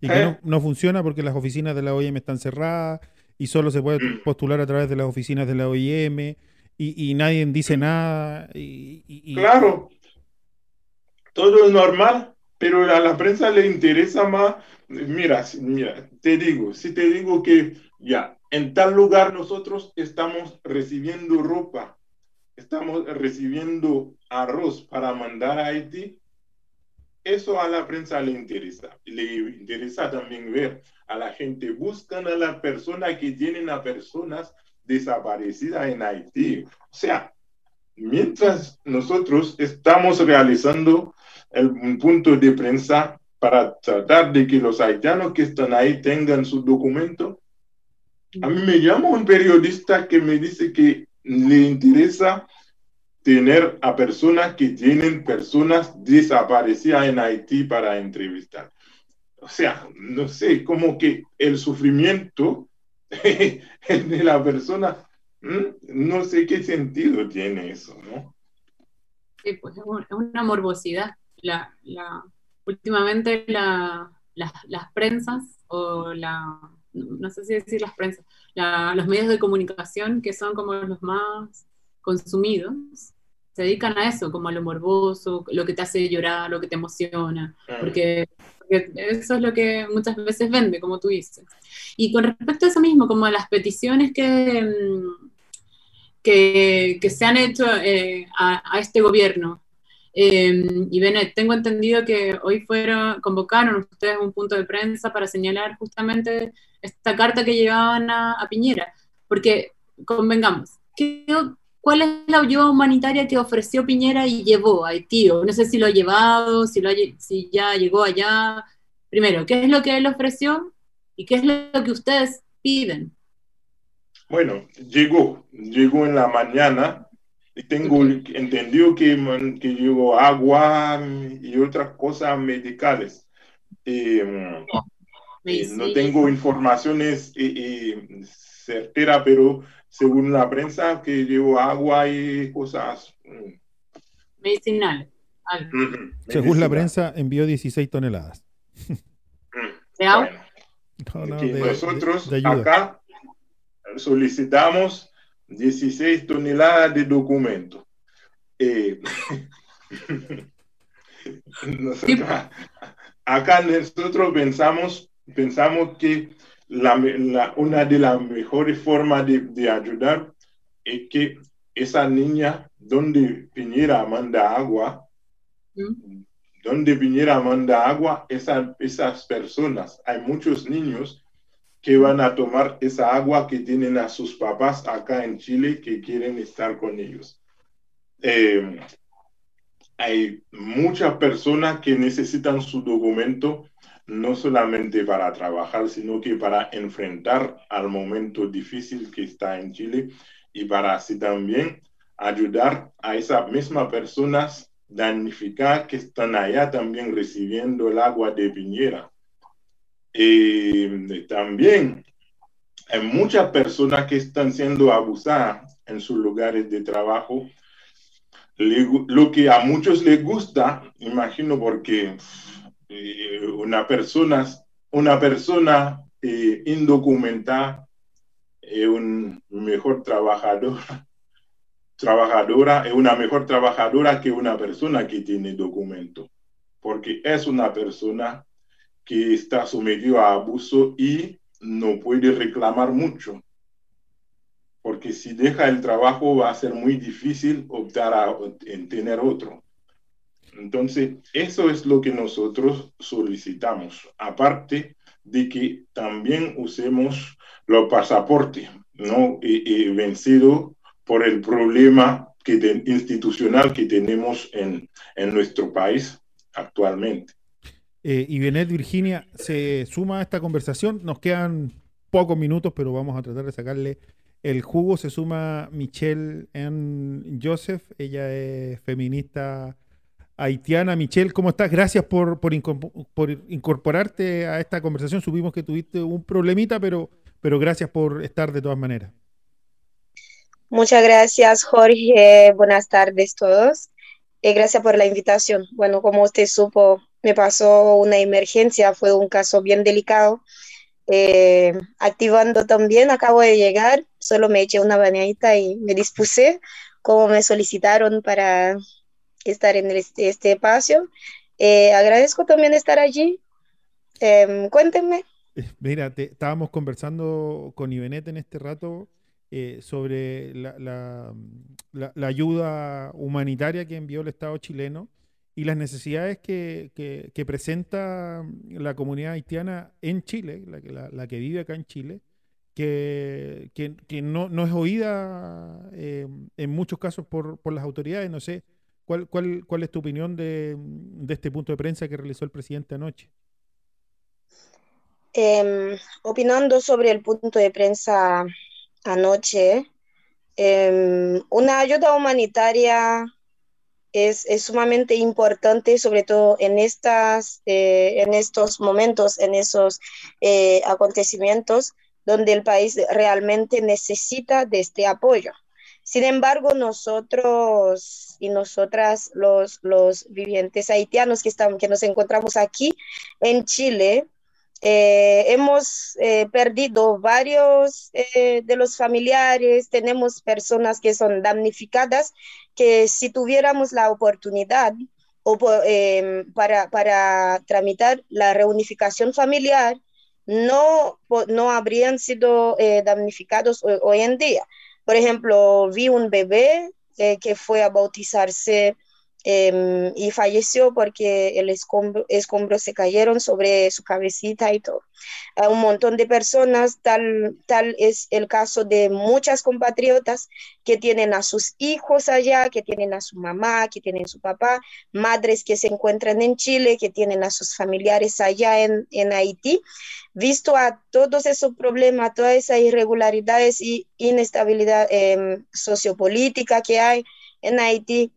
Y que ¿Eh? no, funciona porque las oficinas de la OIM están cerradas y solo se puede mm. postular a través de las oficinas de la OIM y, nadie dice nada. Y, Claro, todo es normal, pero a la prensa le interesa más Mira, mira, te digo, si te digo que ya, en tal lugar nosotros estamos recibiendo ropa, estamos recibiendo arroz para mandar a Haití, eso a la prensa le interesa. Le interesa también ver a la gente, buscan a la persona que tienen a personas desaparecidas en Haití. O sea, mientras nosotros estamos realizando el, un punto de prensa para tratar de que los haitianos que están ahí tengan su documento. A mí me llama un periodista que me dice que le interesa tener a personas que tienen personas desaparecidas en Haití para entrevistar. O sea, no sé, como que el sufrimiento de la persona, no sé qué sentido tiene eso, ¿no? Sí, pues es una morbosidad. La, últimamente la, las prensas o la, no sé si decir las prensas, los medios de comunicación que son como los más consumidos, se dedican a eso, como a lo morboso, lo que te hace llorar, lo que te emociona, porque, eso es lo que muchas veces vende, como tú dices. Y con respecto a eso mismo, como a las peticiones que, mm, que, se han hecho eh, a, este gobierno, eh, y Benet, tengo entendido que hoy fueron, convocaron ustedes un punto de prensa para señalar justamente esta carta que llevaban a, a Piñera, porque convengamos, ¿qué, ¿Cuál es la ayuda humanitaria que ofreció Piñera y llevó a Haití? No sé si lo ha llevado, si, lo si ya llegó allá. Primero, ¿qué es lo que él ofreció y qué es lo que ustedes piden? Bueno, llegó, llegó en la mañana y tengo entendido que, que llegó agua y otras cosas medicales. Eh, eh, no tengo informaciones eh, certeras, pero según la prensa, que llevó agua y cosas. Mm. Medicinales. Según la prensa, envió 16 toneladas. ¿De agua? nosotros acá solicitamos 16 toneladas de documentos. Eh, acá nosotros pensamos, pensamos que una de las mejores formas de, ayudar es que esa niña, donde Piñera manda agua, donde Piñera manda agua, esas personas, hay muchos niños que van a tomar esa agua que tienen a sus papás acá en Chile que quieren estar con ellos. Eh, hay muchas personas que necesitan su documento no solamente para trabajar, sino que para enfrentar al momento difícil que está en Chile y para así también ayudar a esas mismas personas damnificadas que están allá también recibiendo el agua de Piñera. Y también hay muchas personas que están siendo abusadas en sus lugares de trabajo. Lo que a muchos les gusta, imagino porque eh, una persona, una persona eh, indocumentada es un mejor trabajador, trabajadora, es una mejor trabajadora que una persona que tiene documento, porque es una persona que está sometida a abuso y no puede reclamar mucho, porque si deja el trabajo va a ser muy difícil optar a, en tener otro. Entonces, eso es lo que nosotros solicitamos, aparte de que también usemos los pasaportes, ¿no? Y, vencido por el problema que institucional que tenemos en, nuestro país actualmente. Eh, y Benet Virginia se suma a esta conversación. Nos quedan pocos minutos, pero vamos a tratar de sacarle el jugo. Se suma Michelle en Joseph. Ella es feminista haitiana. Michelle, ¿cómo estás? Gracias por, por, incorporarte a esta conversación. Supimos que tuviste un problemita, pero, pero gracias por estar de todas maneras. Muchas gracias, Jorge. Buenas tardes a todos. Eh, gracias por la invitación. Bueno, como usted supo, me pasó una emergencia, fue un caso bien delicado. Eh, activando también, acabo de llegar, solo me eché una bañadita y me dispuse como me solicitaron para estar en este, espacio. Eh, agradezco también estar allí. Em, cuéntenme. Eh, mira, estábamos conversando con Ibenet en este rato eh, sobre la, la, ayuda humanitaria que envió el Estado chileno y las necesidades que, presenta la comunidad haitiana en Chile, la, la que vive acá en Chile, que, no, es oída en muchos casos por las autoridades. No sé, ¿Cuál, cuál, cuál es tu opinión de, de, este punto de prensa que realizó el presidente anoche? Em, opinando sobre el punto de prensa anoche, em, una ayuda humanitaria es, es, sumamente importante, sobre todo en, estas, eh, en estos momentos, en esos eh, acontecimientos, donde el país realmente necesita de este apoyo. Sin embargo, nosotros y nosotras, los, los vivientes haitianos que, estamos, que nos encontramos aquí en Chile, eh, hemos eh, perdido varios eh, de los familiares, tenemos personas que son damnificadas, que si tuviéramos la oportunidad o, em, para, para tramitar la reunificación familiar, no, no habrían sido damnificados hoy en día. Por ejemplo, vi un bebé que fue a bautizarse Em, y falleció porque el escombro, escombros se cayeron sobre su cabecita y todo. A un montón de personas, tal, tal es el caso de muchas compatriotas que tienen a sus hijos allá, que tienen a su mamá, que tienen a su papá, madres que se encuentran en Chile, que tienen a sus familiares allá en, en Haití. Visto a todos esos problemas, todas esas irregularidades y inestabilidad em, sociopolítica que hay en Haití,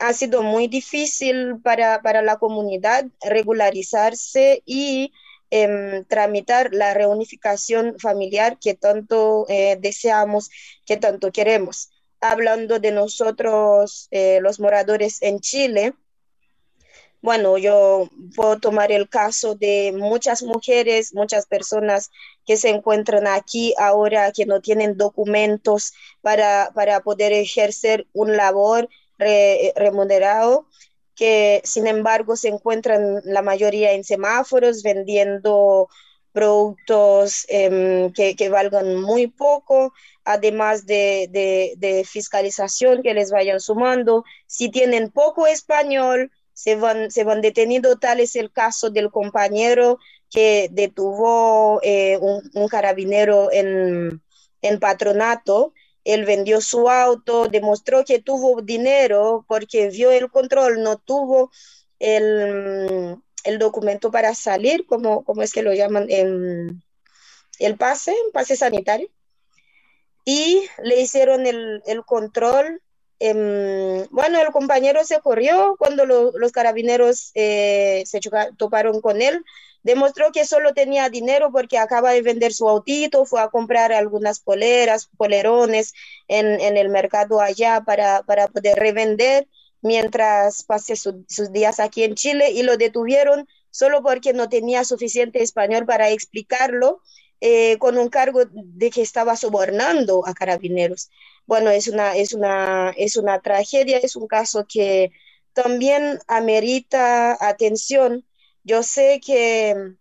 ha sido muy difícil para, la comunidad regularizarse y em, tramitar la reunificación familiar que tanto eh, deseamos, que tanto queremos. Hablando de nosotros, eh, los moradores en Chile, bueno, yo puedo tomar el caso de muchas mujeres, muchas personas que se encuentran aquí ahora que no tienen documentos para, para poder ejercer un labor remunerado, que sin embargo se encuentran la mayoría en semáforos vendiendo productos em, que, que, valgan muy poco, además de, de, fiscalización que les vayan sumando. Si tienen poco español, se van, se van deteniendo. Tal es el caso del compañero que detuvo eh, un, un, carabinero en, en patronato él vendió su auto, demostró que tuvo dinero porque vio el control, no tuvo el, el documento para salir, como, como es que lo llaman, en el pase, pase sanitario. Y le hicieron el, el control. Em, bueno, el compañero se corrió cuando los carabineros eh, se toparon con él demostró que solo tenía dinero porque acaba de vender su autito, fue a comprar algunas poleras, polerones en, en el mercado allá para, para poder revender mientras pase sus días aquí en Chile y lo detuvieron solo porque no tenía suficiente español para explicarlo eh, con un cargo de que estaba sobornando a carabineros. Bueno, es una, es, una, es una tragedia, es un caso que también amerita atención yo sé que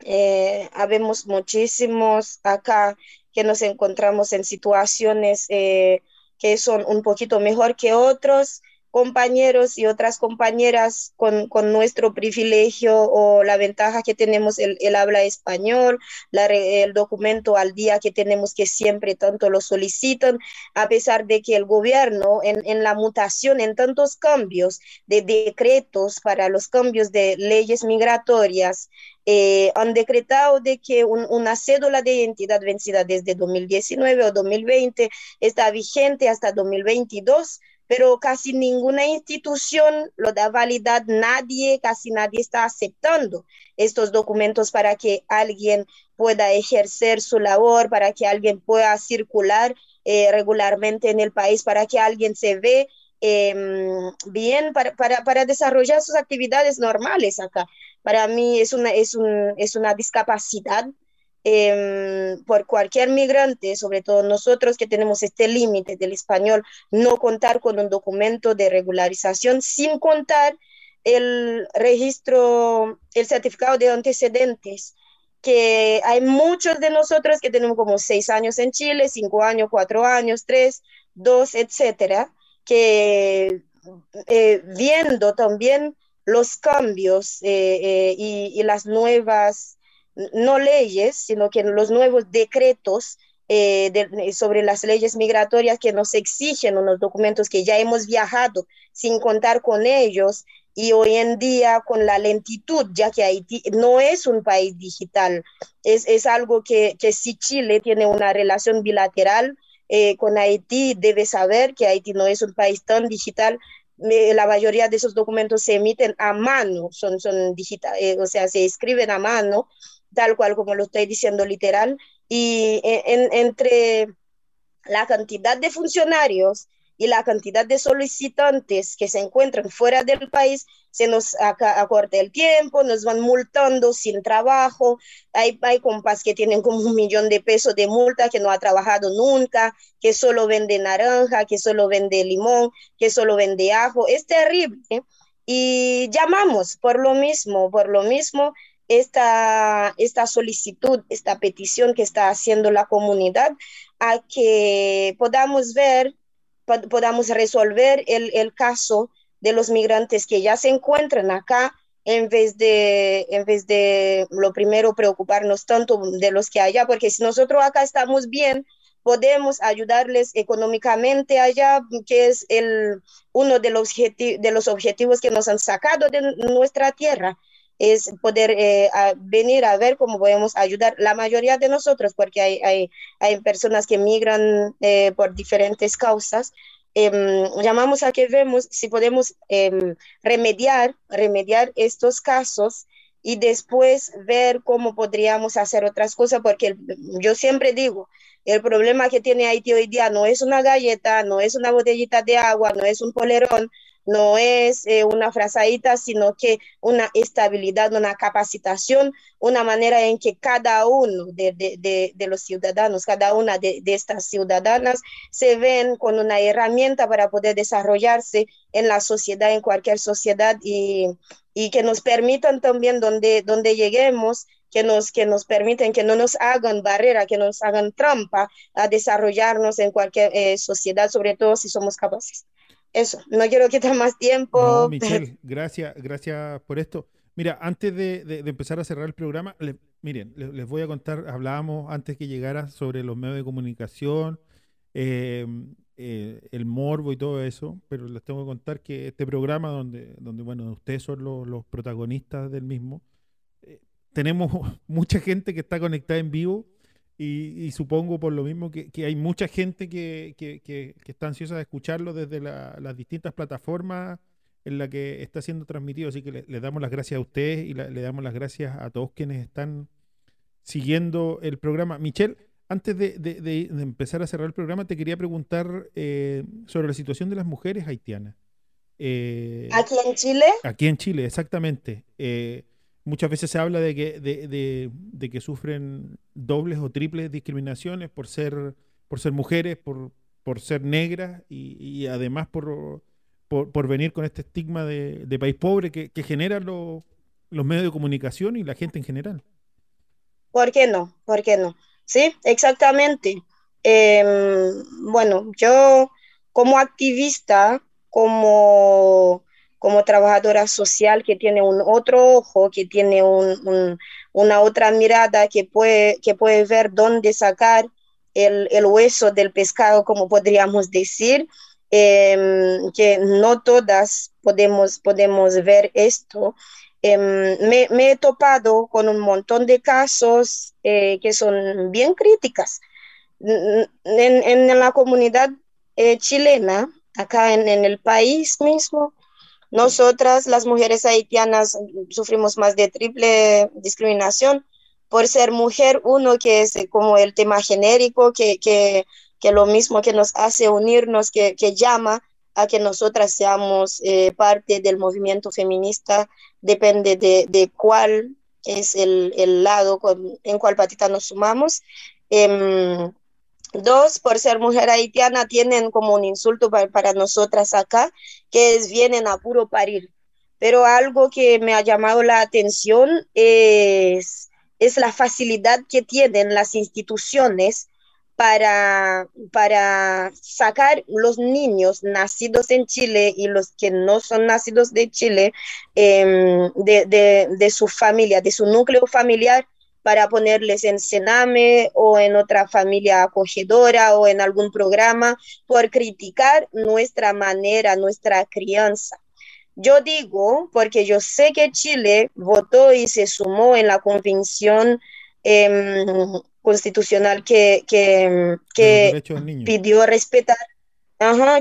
eh, habemos muchísimos acá que nos encontramos en situaciones eh, que son un poquito mejor que otros compañeros y otras compañeras con, nuestro privilegio o la ventaja que tenemos el, habla español, el documento al día que tenemos que siempre tanto lo solicitan, a pesar de que el gobierno en, la mutación, en tantos cambios de decretos para los cambios de leyes migratorias, eh, han decretado de que una cédula de identidad vencida desde 2019 o 2020 está vigente hasta 2022 pero casi ninguna institución lo da validad, nadie, casi nadie está aceptando estos documentos para que alguien pueda ejercer su labor, para que alguien pueda circular eh, regularmente en el país, para que alguien se ve em, bien para, para, desarrollar sus actividades normales acá. Para mí es una, es un, es una discapacidad Em, por cualquier migrante, sobre todo nosotros que tenemos este límite del español, no contar con un documento de regularización sin contar el registro, el certificado de antecedentes, que hay muchos de nosotros que tenemos como seis años en Chile, cinco años, cuatro años, tres, dos, etcétera, que eh, viendo también los cambios eh, eh, y, y, las nuevas no leyes, sino que los nuevos decretos eh, sobre las leyes migratorias que nos exigen unos documentos que ya hemos viajado sin contar con ellos y hoy en día con la lentitud, ya que Haití no es un país digital, es, algo que, si Chile tiene una relación bilateral eh, con Haití, debe saber que Haití no es un país tan digital, la mayoría de esos documentos se emiten a mano, son, son digital, eh, o sea, se escriben a mano tal cual como lo estoy diciendo literal, y entre la cantidad de funcionarios y la cantidad de solicitantes que se encuentran fuera del país, se nos acorta el tiempo, nos van multando sin trabajo. Hay, hay compas que tienen como un millón de pesos de multa, que no ha trabajado nunca, que solo vende naranja, que solo vende limón, que solo vende ajo. Es terrible. Y llamamos por lo mismo, por lo mismo, esta, esta solicitud, esta petición que está haciendo la comunidad a que podamos ver podamos resolver el, el, caso de los migrantes que ya se encuentran acá en vez de en vez de lo primero preocuparnos tanto de los que allá porque si nosotros acá estamos bien podemos ayudarles económicamente allá que es el uno de los de los objetivos que nos han sacado de nuestra tierra es poder eh, venir a ver cómo podemos ayudar la mayoría de nosotros, porque hay, hay, hay personas que migran eh, por diferentes causas. Em, llamamos a que vemos si podemos em, remediar, remediar estos casos y después ver cómo podríamos hacer otras cosas, porque yo siempre digo, el problema que tiene Haití hoy día no es una galleta, no es una botellita de agua, no es un polerón, no es eh, una frazadita, sino que una estabilidad, una capacitación, una manera en que cada uno de, los ciudadanos, cada una de, estas ciudadanas se ven con una herramienta para poder desarrollarse en la sociedad, en cualquier sociedad y, que nos permitan también donde, donde lleguemos que nos, que nos permiten, que no nos hagan barrera, que nos hagan trampa a desarrollarnos en cualquier eh, sociedad, sobre todo si somos capaces eso, no quiero quitar más tiempo. Michelle, gracias, gracias por esto. Mira, antes de, empezar a cerrar el programa, miren, les, voy a contar, hablábamos antes que llegara sobre los medios de comunicación, em, eh, el morbo y todo eso, pero les tengo que contar que este programa donde, donde bueno, ustedes son los, protagonistas del mismo, eh, tenemos mucha gente que está conectada en vivo y, supongo por lo mismo que, hay mucha gente que, está ansiosa de escucharlo desde las distintas plataformas en la que está siendo transmitido. Así que le, damos las gracias a ustedes y le damos las gracias a todos quienes están siguiendo el programa. Michelle, antes de, empezar a cerrar el programa, te quería preguntar eh, sobre la situación de las mujeres haitianas. Eh, ¿Aquí en Chile? Aquí en Chile, exactamente. Eh, Muchas veces se habla de que, de, que sufren dobles o triples discriminaciones por ser, por ser mujeres, por, por ser negras y, además por, por, venir con este estigma de, país pobre que, que generan los medios de comunicación y la gente en general. ¿Por qué no? ¿Por qué no? Sí, exactamente. Em, bueno, yo como activista, como como trabajadora social que tiene un otro ojo, que tiene una otra mirada, que puede, que puede ver dónde sacar el, hueso del pescado, como podríamos decir, em, que no todas podemos, podemos ver esto. Em, me, he topado con un montón de casos eh, que son bien críticas. En, la comunidad eh, chilena, acá en, en, el país mismo, nosotras, las mujeres haitianas, sufrimos más de triple discriminación por ser mujer, uno que es como el tema genérico, que, que, que lo mismo que nos hace unirnos, que, que llama a que nosotras seamos eh, parte del movimiento feminista, depende de, de cuál es el, el lado en cuál patita nos sumamos. Em, Dos, por ser mujer haitiana, tienen como un insulto para, nosotras acá, que es vienen a puro parir. Pero algo que me ha llamado la atención es, es la facilidad que tienen las instituciones para, para sacar los niños nacidos en Chile y los que no son nacidos de Chile em, de, de su familia, de su núcleo familiar para ponerles en Sename o en otra familia acogedora o en algún programa por criticar nuestra manera, nuestra crianza. Yo digo, porque yo sé que Chile votó y se sumó en la convención em, constitucional que, que, que pidió respetar,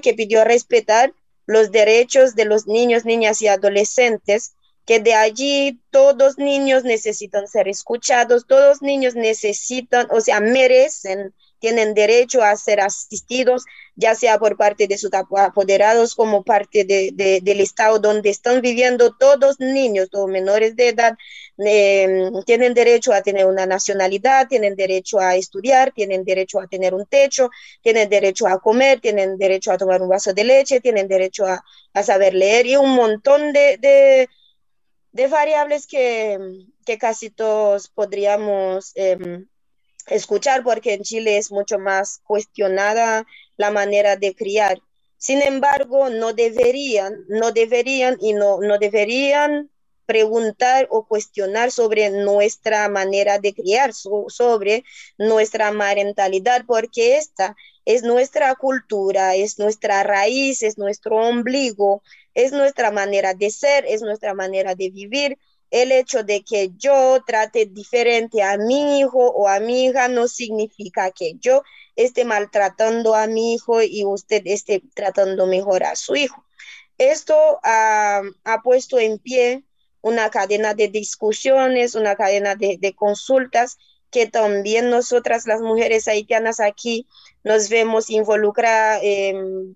que pidió respetar los derechos de los niños, niñas y adolescentes que de allí todos niños necesitan ser escuchados, todos niños necesitan, o sea, merecen tienen derecho a ser asistidos, ya sea por parte de sus apoderados como parte de, del estado donde están viviendo. Todos niños, todos menores de edad, em, tienen derecho a tener una nacionalidad, tienen derecho a estudiar, tienen derecho a tener un techo, tienen derecho a comer, tienen derecho a tomar un vaso de leche, tienen derecho a, saber leer y un montón de, variables que, que, casi todos podríamos... Em, escuchar porque en Chile es mucho más cuestionada la manera de criar. Sin embargo, no deberían, no deberían y no, no deberían preguntar o cuestionar sobre nuestra manera de criar, sobre nuestra parentalidad, porque esta es nuestra cultura, es nuestra raíz, es nuestro ombligo, es nuestra manera de ser, es nuestra manera de vivir el hecho de que yo trate diferente a mi hijo o a mi hija no significa que yo esté maltratando a mi hijo y usted esté tratando mejor a su hijo. Esto ha, puesto en pie una cadena de discusiones, una cadena de, consultas que también nosotras las mujeres haitianas aquí nos vemos involucradas,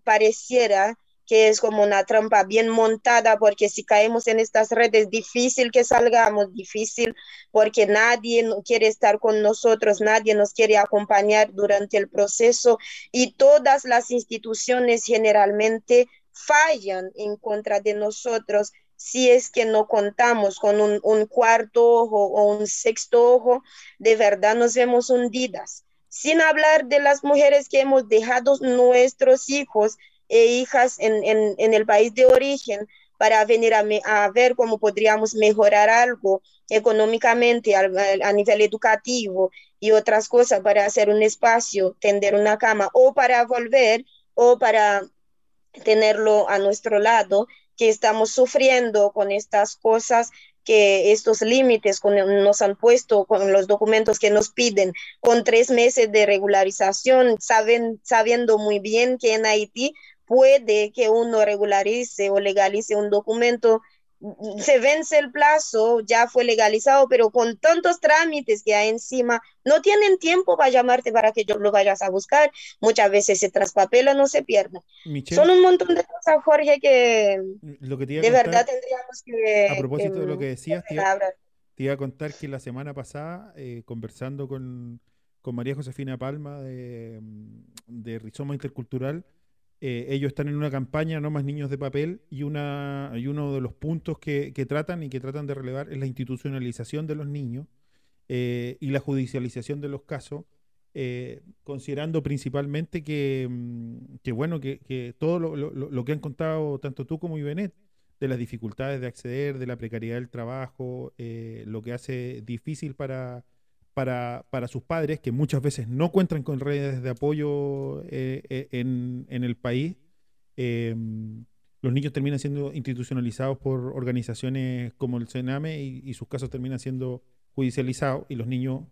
pareciera que es como una trampa bien montada, porque si caemos en estas redes, difícil que salgamos, difícil porque nadie quiere estar con nosotros, nadie nos quiere acompañar durante el proceso y todas las instituciones generalmente fallan en contra de nosotros si es que no contamos con un, cuarto ojo o un sexto ojo, de verdad nos vemos hundidas. Sin hablar de las mujeres que hemos dejado nuestros hijos e hijas en, en, el país de origen para venir a, a, ver cómo podríamos mejorar algo económicamente a, nivel educativo y otras cosas para hacer un espacio, tender una cama o para volver o para tenerlo a nuestro lado, que estamos sufriendo con estas cosas que estos límites nos han puesto con los documentos que nos piden, con tres meses de regularización, saben, sabiendo muy bien que en Haití puede que uno regularice o legalice un documento, se vence el plazo, ya fue legalizado, pero con tantos trámites que hay encima, no tienen tiempo para llamarte para que yo lo vayas a buscar. Muchas veces se traspapela, no se pierde. Son un montón de cosas, Jorge, que, de verdad tendríamos que... A propósito de lo que decías, te iba, a contar que la semana pasada, eh, conversando con, con, María Josefina Palma de, de Rizoma Intercultural, eh, ellos están en una campaña, no más niños de papel, y, una, y uno de los puntos que, tratan y que tratan de relevar es la institucionalización de los niños eh, y la judicialización de los casos, eh, considerando principalmente que, mm, bueno, que, todo lo, que han contado tanto tú como Ibenet, de las dificultades de acceder, de la precariedad del trabajo, lo que hace difícil para para, para, sus padres, que muchas veces no cuentan con redes de apoyo eh, eh, en, en, el país. Em, los niños terminan siendo institucionalizados por organizaciones como el CENAME y, sus casos terminan siendo judicializados y los niños,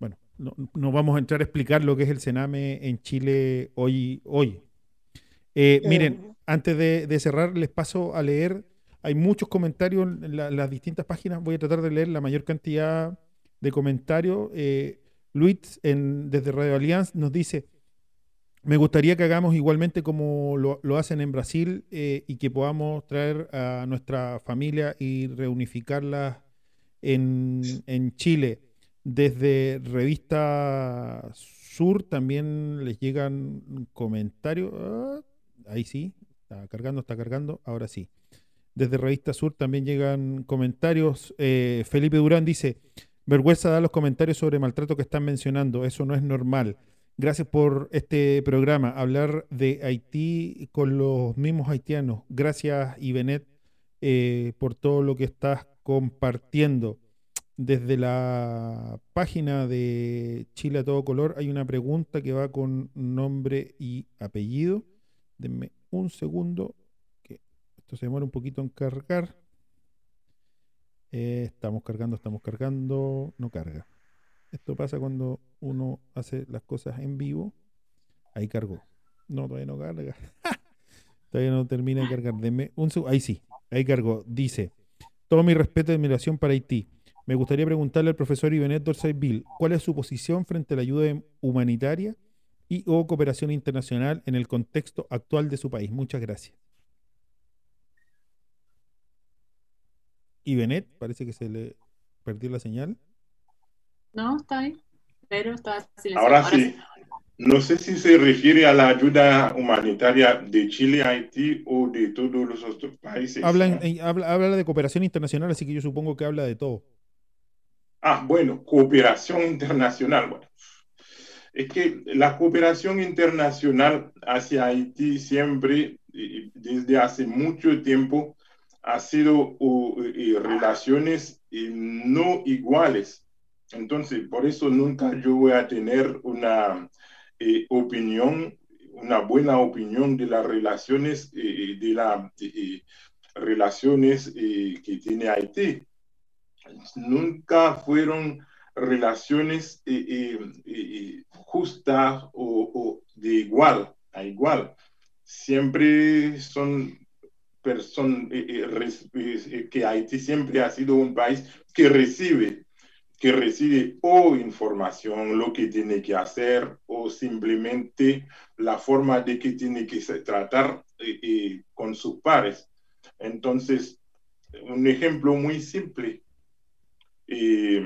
bueno, no, vamos a entrar a explicar lo que es el CENAME en Chile hoy. hoy. Eh, miren, antes de, cerrar, les paso a leer, hay muchos comentarios en las distintas páginas, voy a tratar de leer la mayor cantidad de comentario. Eh, Luis, en, desde Radio Alianza, nos dice, me gustaría que hagamos igualmente como lo, hacen en Brasil eh, y que podamos traer a nuestra familia y reunificarla en, en Chile. Desde Revista Sur también les llegan comentarios. Ah, ahí sí, está cargando, está cargando, ahora sí. Desde Revista Sur también llegan comentarios. Eh, Felipe Durán dice, Vergüenza da los comentarios sobre maltrato que están mencionando. Eso no es normal. Gracias por este programa. Hablar de Haití con los mismos haitianos. Gracias, Ibenet, eh, por todo lo que estás compartiendo. Desde la página de Chile a todo color hay una pregunta que va con nombre y apellido. Denme un segundo, que esto se demora un poquito en cargar. Eh, estamos cargando, estamos cargando. No carga. Esto pasa cuando uno hace las cosas en vivo. Ahí cargó. No, todavía no carga. todavía no termina de cargar. Deme un Ahí sí. Ahí cargó. Dice. Todo mi respeto y admiración para Haití. Me gustaría preguntarle al profesor Ibenet Dorsey cuál es su posición frente a la ayuda humanitaria y o cooperación internacional en el contexto actual de su país. Muchas gracias. Ibenet, parece que se le perdió la señal. No, está ahí, pero está silenciado. Ahora, sí. No sé si se refiere a la ayuda humanitaria de Chile, Haití o de todos los otros países. habla, habla de cooperación internacional, así que yo supongo que habla de todo. Ah, bueno, cooperación internacional. Bueno, es que la cooperación internacional hacia Haití siempre, desde hace mucho tiempo, ha sido relaciones no iguales. Entonces, por eso nunca yo voy a tener una eh, opinión, una buena opinión de las relaciones, eh, de las relaciones eh, que tiene Haití nunca fueron relaciones eh, eh, eh, justas o, de igual a igual. Siempre son personas que Haití siempre ha sido un país que recibe que recibe o información, lo que tiene que hacer, o simplemente la forma de que tiene que tratar con sus pares. Entonces, un ejemplo muy simple, eh,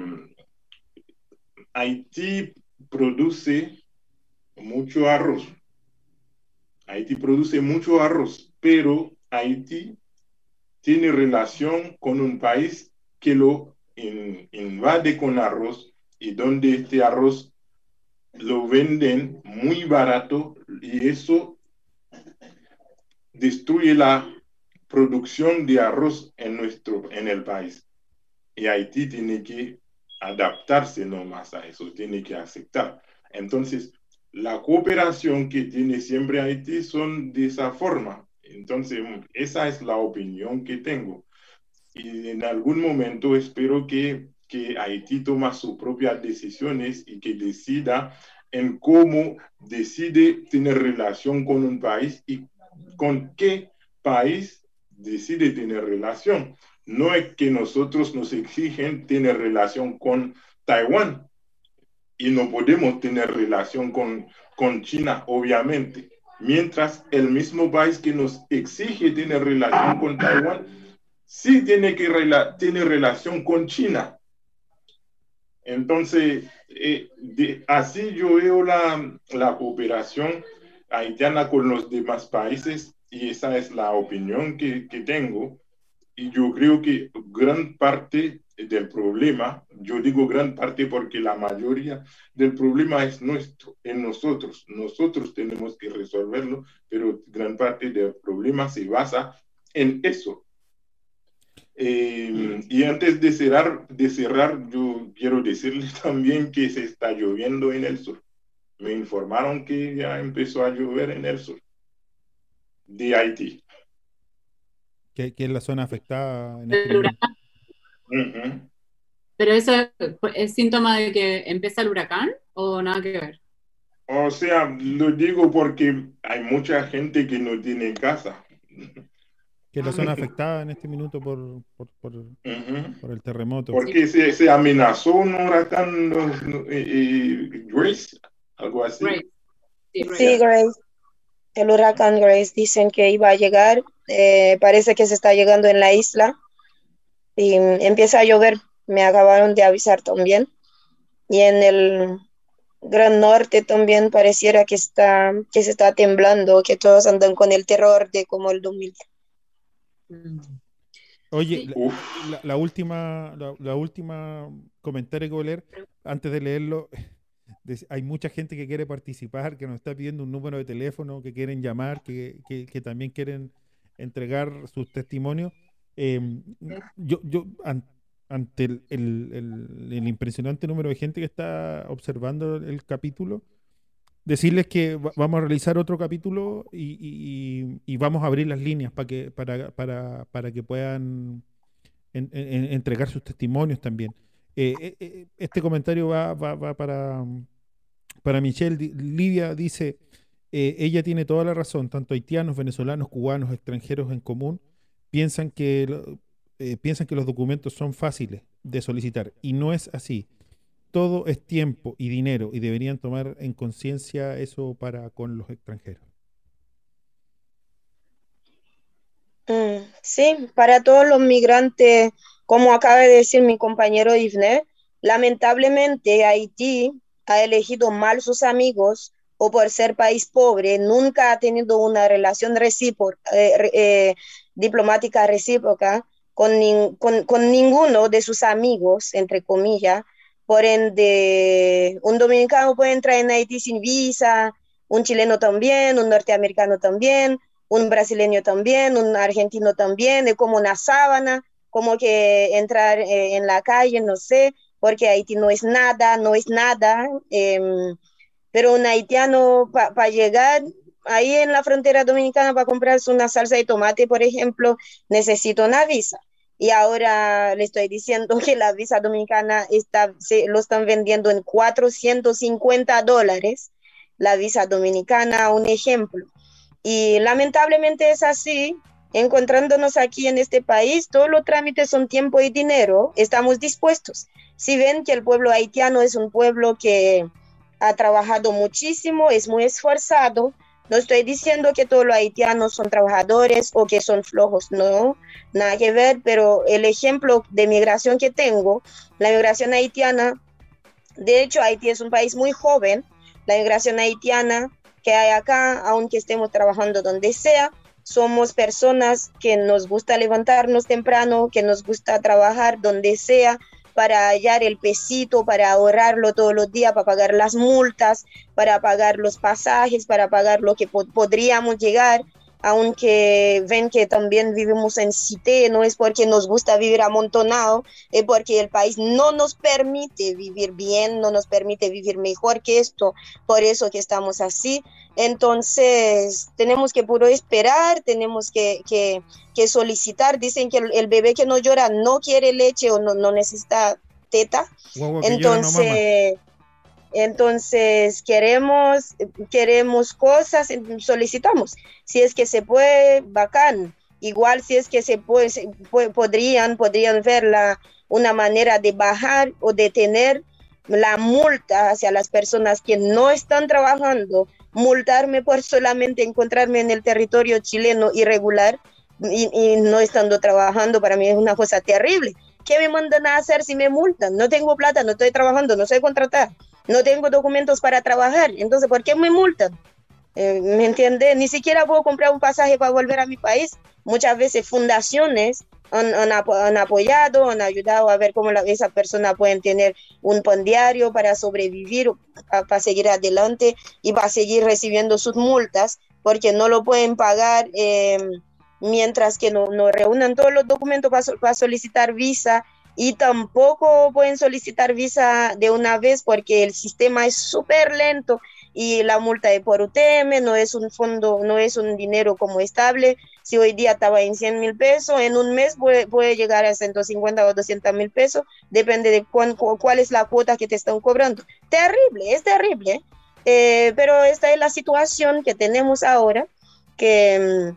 Haití produce mucho arroz. Haití produce mucho arroz, pero Haití tiene relación con un país que lo invade con arroz y donde este arroz lo venden muy barato y eso destruye la producción de arroz en nuestro en el país. Y Haití tiene que adaptarse nomás a eso, tiene que aceptar. Entonces, la cooperación que tiene siempre Haití son de esa forma. Entonces, esa es la opinión que tengo. Y en algún momento espero que, que Haití toma sus propias decisiones y que decida en cómo decide tener relación con un país y con qué país decide tener relación no es que nosotros nos exigen tener relación con Taiwán y no podemos tener relación con, con China, obviamente. Mientras el mismo país que nos exige tener relación con Taiwán, sí tiene que tener relación con China. Entonces, eh, así yo veo la, la cooperación haitiana con los demás países y esa es la opinión que, que tengo. Y yo creo que gran parte del problema, yo digo gran parte porque la mayoría del problema es nuestro, en nosotros. Nosotros tenemos que resolverlo, pero gran parte del problema se basa en eso. Eh, y antes de cerrar, de cerrar, yo quiero decirle también que se está lloviendo en el sur. Me informaron que ya empezó a llover en el sur de Haití que, es la zona afectada. En este huracán. ¿Pero eso es, síntoma de que empieza el huracán o nada que ver? O sea, lo digo porque hay mucha gente que no tiene casa. Que la zona afectada en este minuto por, por, por, el terremoto. Porque se, se, amenazó un huracán Grace, algo así. Sí, Grace. El huracán Grace dicen que iba a llegar eh, parece que se está llegando en la isla y empieza a llover, me acabaron de avisar también. Y en el Gran Norte también pareciera que, está, que se está temblando, que todos andan con el terror de como el 2000. Oye, la, última, la, última comentario que voy a leer, antes de leerlo, hay mucha gente que quiere participar, que nos está pidiendo un número de teléfono, que quieren llamar, que, que también quieren entregar sus testimonios. Em, yo, yo ante el, el, impresionante número de gente que está observando el capítulo, decirles que vamos a realizar otro capítulo y, y, vamos a abrir las líneas para que, para, para, para que puedan entregar sus testimonios también. Eh, eh, eh, este comentario va, va, va para, para Michelle. Livia dice, eh, ella tiene toda la razón, tanto haitianos, venezolanos, cubanos, extranjeros en común, piensan que eh, piensan que los documentos son fáciles de solicitar y no es así. Todo es tiempo y dinero y deberían tomar en conciencia eso para con los extranjeros. Mm, sí, para todos los migrantes, como acaba de decir mi compañero Ivne, lamentablemente Haití ha elegido mal sus amigos o por ser país pobre, nunca ha tenido una relación recíproca, eh, eh, diplomática recíproca con, ninguno de sus amigos, entre comillas. Por ende, un dominicano puede entrar en Haití sin visa, un chileno también, un norteamericano también, un brasileño también, un argentino también, es como una sábana, como que entrar eh, en la calle, no sé, porque Haití no es nada, no es nada. Pero un haitiano para llegar ahí en la frontera dominicana para comprarse una salsa de tomate, por ejemplo, necesita una visa. Y ahora le estoy diciendo que la visa dominicana está, lo están vendiendo en 450 dólares, la visa dominicana, un ejemplo. Y lamentablemente es así, encontrándonos aquí en este país, todos los trámites son tiempo y dinero, estamos dispuestos. Si ven que el pueblo haitiano es un pueblo que ha trabajado muchísimo, es muy esforzado. No estoy diciendo que todos los haitianos son trabajadores o que son flojos, no, nada que ver, pero el ejemplo de migración que tengo, la migración haitiana, de hecho Haití es un país muy joven, la migración haitiana que hay acá, aunque estemos trabajando donde sea, somos personas que nos gusta levantarnos temprano, que nos gusta trabajar donde sea, para hallar el pesito, para ahorrarlo todos los días, para pagar las multas, para pagar los pasajes, para pagar lo que podríamos llegar, aunque ven que también vivimos en Cité, no es porque nos gusta vivir amontonado, es porque el país no nos permite vivir bien, no nos permite vivir mejor que esto, por eso que estamos así. Entonces, tenemos que puro esperar, tenemos que, solicitar. Dicen que el, bebé que no llora no quiere leche o no, necesita teta. entonces, entonces queremos, queremos cosas, solicitamos. Si es que se puede, bacán. Igual si es que se puede, podrían, podrían ver la, una manera de bajar o detener la multa hacia las personas que no están trabajando multarme por solamente encontrarme en el territorio chileno irregular y, no estando trabajando, para mí es una cosa terrible. ¿Qué me mandan a hacer si me multan? No tengo plata, no estoy trabajando, no soy contratada, no tengo documentos para trabajar, entonces ¿por qué me multan? Eh, ¿Me entiende? Ni siquiera puedo comprar un pasaje para volver a mi país. Muchas veces fundaciones han, apoyado, han ayudado a ver cómo esa persona puede tener un pan diario para sobrevivir, para seguir adelante y para seguir recibiendo sus multas, porque no lo pueden pagar em, mientras que no, no, reúnan todos los documentos para, solicitar visa y tampoco pueden solicitar visa de una vez porque el sistema es súper lento y la multa de por UTM no es un fondo, no es un dinero como estable, si hoy día estaba en 100 mil pesos, en un mes puede, puede, llegar a 150 o 200 mil pesos, depende de cuál es la cuota que te están cobrando. Terrible, es terrible, eh, pero esta es la situación que tenemos ahora, que mm,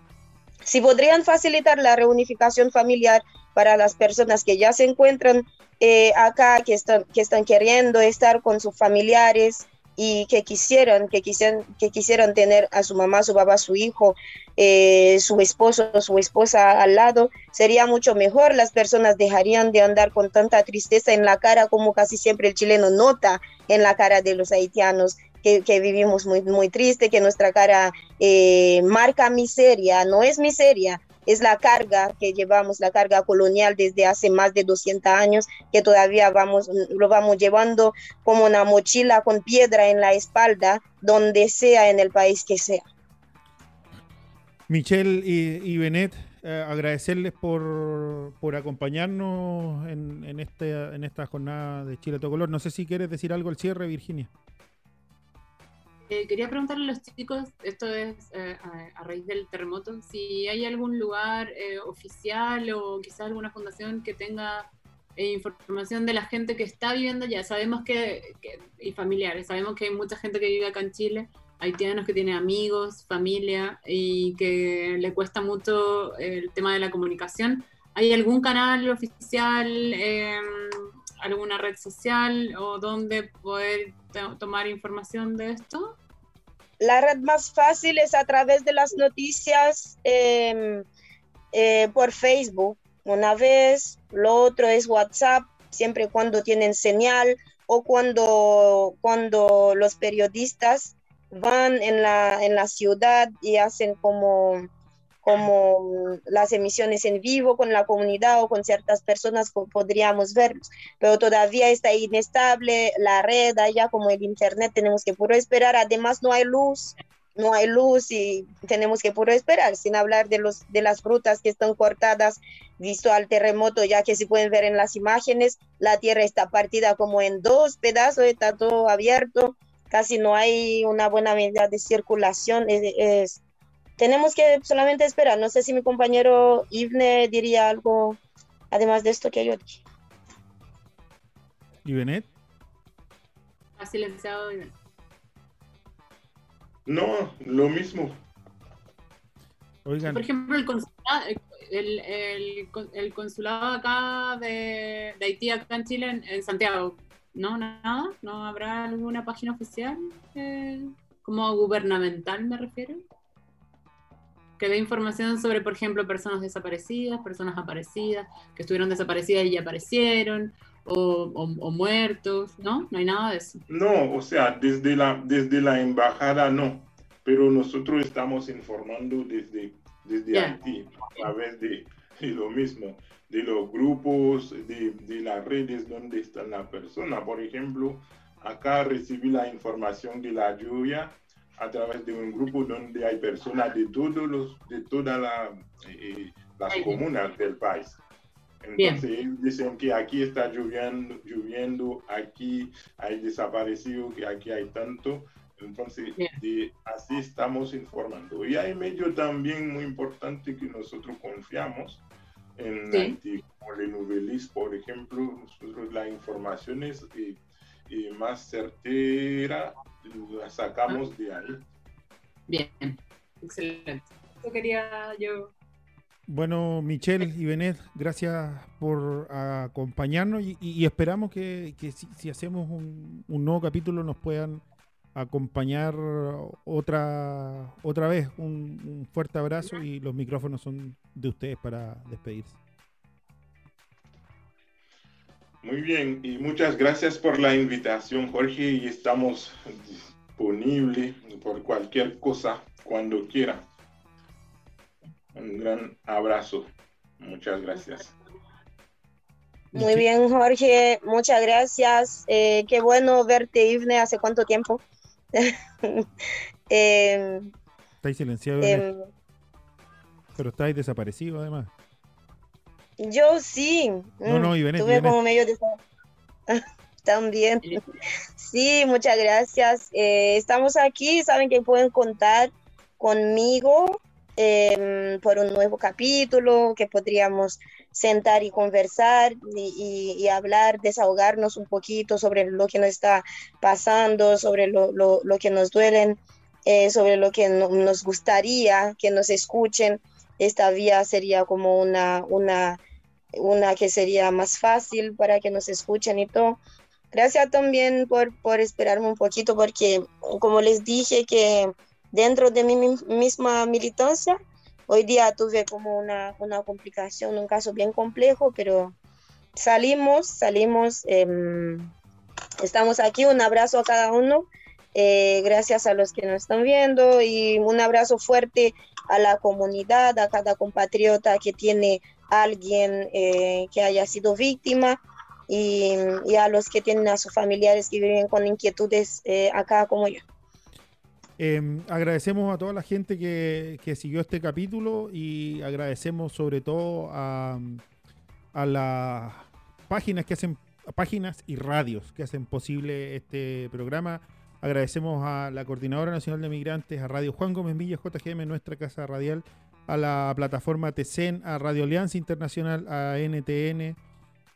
si podrían facilitar la reunificación familiar para las personas que ya se encuentran eh, acá, que están, que están queriendo estar con sus familiares, y que quisieran, que quisieran, que quisieran tener a su mamá, su papá, su hijo, eh, su esposo, su esposa al lado, sería mucho mejor. Las personas dejarían de andar con tanta tristeza en la cara como casi siempre el chileno nota en la cara de los haitianos. Que, vivimos muy, muy triste, que nuestra cara eh, marca miseria, no es miseria, es la carga que llevamos, la carga colonial desde hace más de 200 años, que todavía vamos, lo vamos llevando como una mochila con piedra en la espalda, donde sea en el país que sea. Michelle y, Benet, eh, agradecerles por, acompañarnos en, este, en esta jornada de Chile a todo color. No sé si quieres decir algo al cierre, Virginia. Eh, quería preguntarle a los chicos, esto es eh, a, raíz del terremoto, si hay algún lugar eh, oficial o quizás alguna fundación que tenga información de la gente que está viviendo allá. Sabemos que, y familiares, sabemos que hay mucha gente que vive acá en Chile, haitianos que tienen amigos, familia y que le cuesta mucho el tema de la comunicación. ¿Hay algún canal oficial, em, alguna red social o donde poder tomar información de esto? La red más fácil es a través de las noticias em, eh, por Facebook, una vez, lo otro es WhatsApp, siempre cuando tienen señal o cuando, cuando los periodistas van en la, en la ciudad y hacen como como las emisiones en vivo con la comunidad o con ciertas personas podríamos verlos, pero todavía está inestable la red allá como el internet, tenemos que puro esperar, además no hay luz, no hay luz y tenemos que puro esperar, sin hablar de, los, de las frutas que están cortadas, visto al terremoto, ya que se pueden ver en las imágenes, la tierra está partida como en dos pedazos, está todo abierto, casi no hay una buena medida de circulación, tenemos que solamente esperar. No sé si mi compañero Ivne diría algo además de esto que yo dije. ¿Y Benet? Ha silenciado No, lo mismo. Oigan. Por ejemplo, el consulado, el, consulado acá de, Haití, acá en Chile, en, Santiago, ¿no? Nada, ¿no habrá alguna página oficial? Eh, como gubernamental, me refiero que dé información sobre, por ejemplo, personas desaparecidas, personas aparecidas, que estuvieron desaparecidas y ya aparecieron, o, muertos, ¿no? No hay nada de eso. No, o sea, desde la, desde la embajada no, pero nosotros estamos informando desde, desde Haití, a través de, lo mismo, de los grupos, de, de las redes donde está la persona. Por ejemplo, acá recibí la información de la lluvia a través de un grupo donde hay personas de todos los, de todas la, eh, las comunas del país. Entonces dicen que aquí está lloviendo, lloviendo, aquí hay desaparecido, que aquí hay tanto. Entonces, así estamos informando. Y hay medio también muy importante que nosotros confiamos en sí. como el Novelis, por ejemplo, nosotros la información es eh, eh, más certera la sacamos de ahí. Bien, excelente. Eso quería yo. Bueno, Michelle y Benet, gracias por acompañarnos y, esperamos que, si, hacemos un, nuevo capítulo nos puedan acompañar otra otra vez. un fuerte abrazo y los micrófonos son de ustedes para despedirse. Muy bien, y muchas gracias por la invitación, Jorge, y estamos disponibles por cualquier cosa cuando quiera. Un gran abrazo. Muchas gracias. Muy bien, Jorge, muchas gracias. Eh, qué bueno verte, Ivne, hace cuánto tiempo. eh, estáis silenciado, em, pero estáis desaparecido además. Yo sí. No, no, y Tuve como medio de... También. Sí, muchas gracias. Eh, estamos aquí, saben que pueden contar conmigo em, por un nuevo capítulo, que podríamos sentar y conversar y, hablar, desahogarnos un poquito sobre lo que nos está pasando, sobre lo, que nos duelen, eh, sobre lo que nos gustaría que nos escuchen esta vía sería como una, una, una que sería más fácil para que nos escuchen y todo. Gracias también por, por esperarme un poquito, porque como les dije que dentro de mi misma militancia, hoy día tuve como una, una complicación, un caso bien complejo, pero salimos, salimos, em, estamos aquí, un abrazo a cada uno. Eh, gracias a los que nos están viendo y un abrazo fuerte a la comunidad, a cada compatriota que tiene alguien eh, que haya sido víctima y, a los que tienen a sus familiares que viven con inquietudes eh, acá como yo. Em, agradecemos a toda la gente que, siguió este capítulo y agradecemos sobre todo a, a las páginas que hacen páginas y radios que hacen posible este programa. Agradecemos a la Coordinadora Nacional de Migrantes, a Radio Juan Gómez Villa, JGM, nuestra casa radial, a la plataforma TECEN, a Radio Alianza Internacional, a NTN,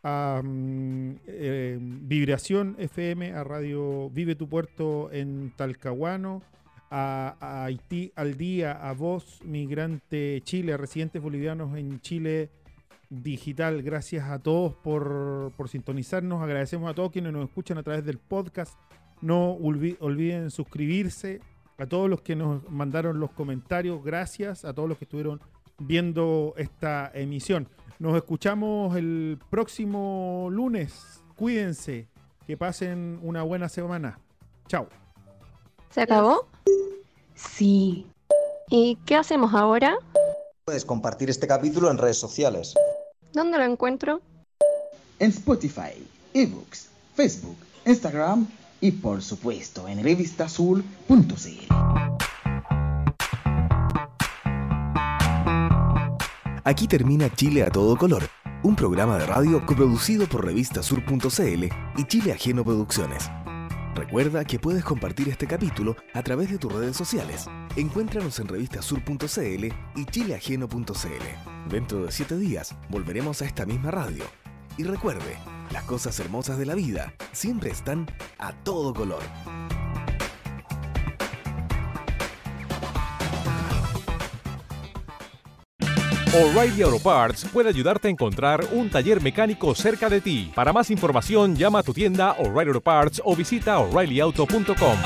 a mm, eh, Vibración FM, a Radio Vive tu Puerto en Talcahuano, a, Haití al Día, a Voz Migrante Chile, a residentes bolivianos en Chile digital. Gracias a todos por, por sintonizarnos. Agradecemos a todos quienes nos escuchan a través del podcast. No olviden suscribirse. A todos los que nos mandaron los comentarios, gracias. A todos los que estuvieron viendo esta emisión. Nos escuchamos el próximo lunes. Cuídense. Que pasen una buena semana. Chao. ¿Se acabó? Sí. ¿Y qué hacemos ahora? Puedes compartir este capítulo en redes sociales. ¿Dónde lo encuentro? En Spotify, eBooks, Facebook, Instagram y por supuesto en revistasul.cl. Aquí termina Chile a todo color, un programa de radio coproducido por revistasur.cl y Chile Ajeno Producciones. Recuerda que puedes compartir este capítulo a través de tus redes sociales. Encuéntranos en revistasur.cl y chileajeno.cl. Dentro de siete días volveremos a esta misma radio. Y recuerde, las cosas hermosas de la vida siempre están a todo color. O'Reilly Auto Parts puede ayudarte a encontrar un taller mecánico cerca de ti. Para más información, llama a tu tienda O'Reilly Auto Parts o visita oreillyauto.com.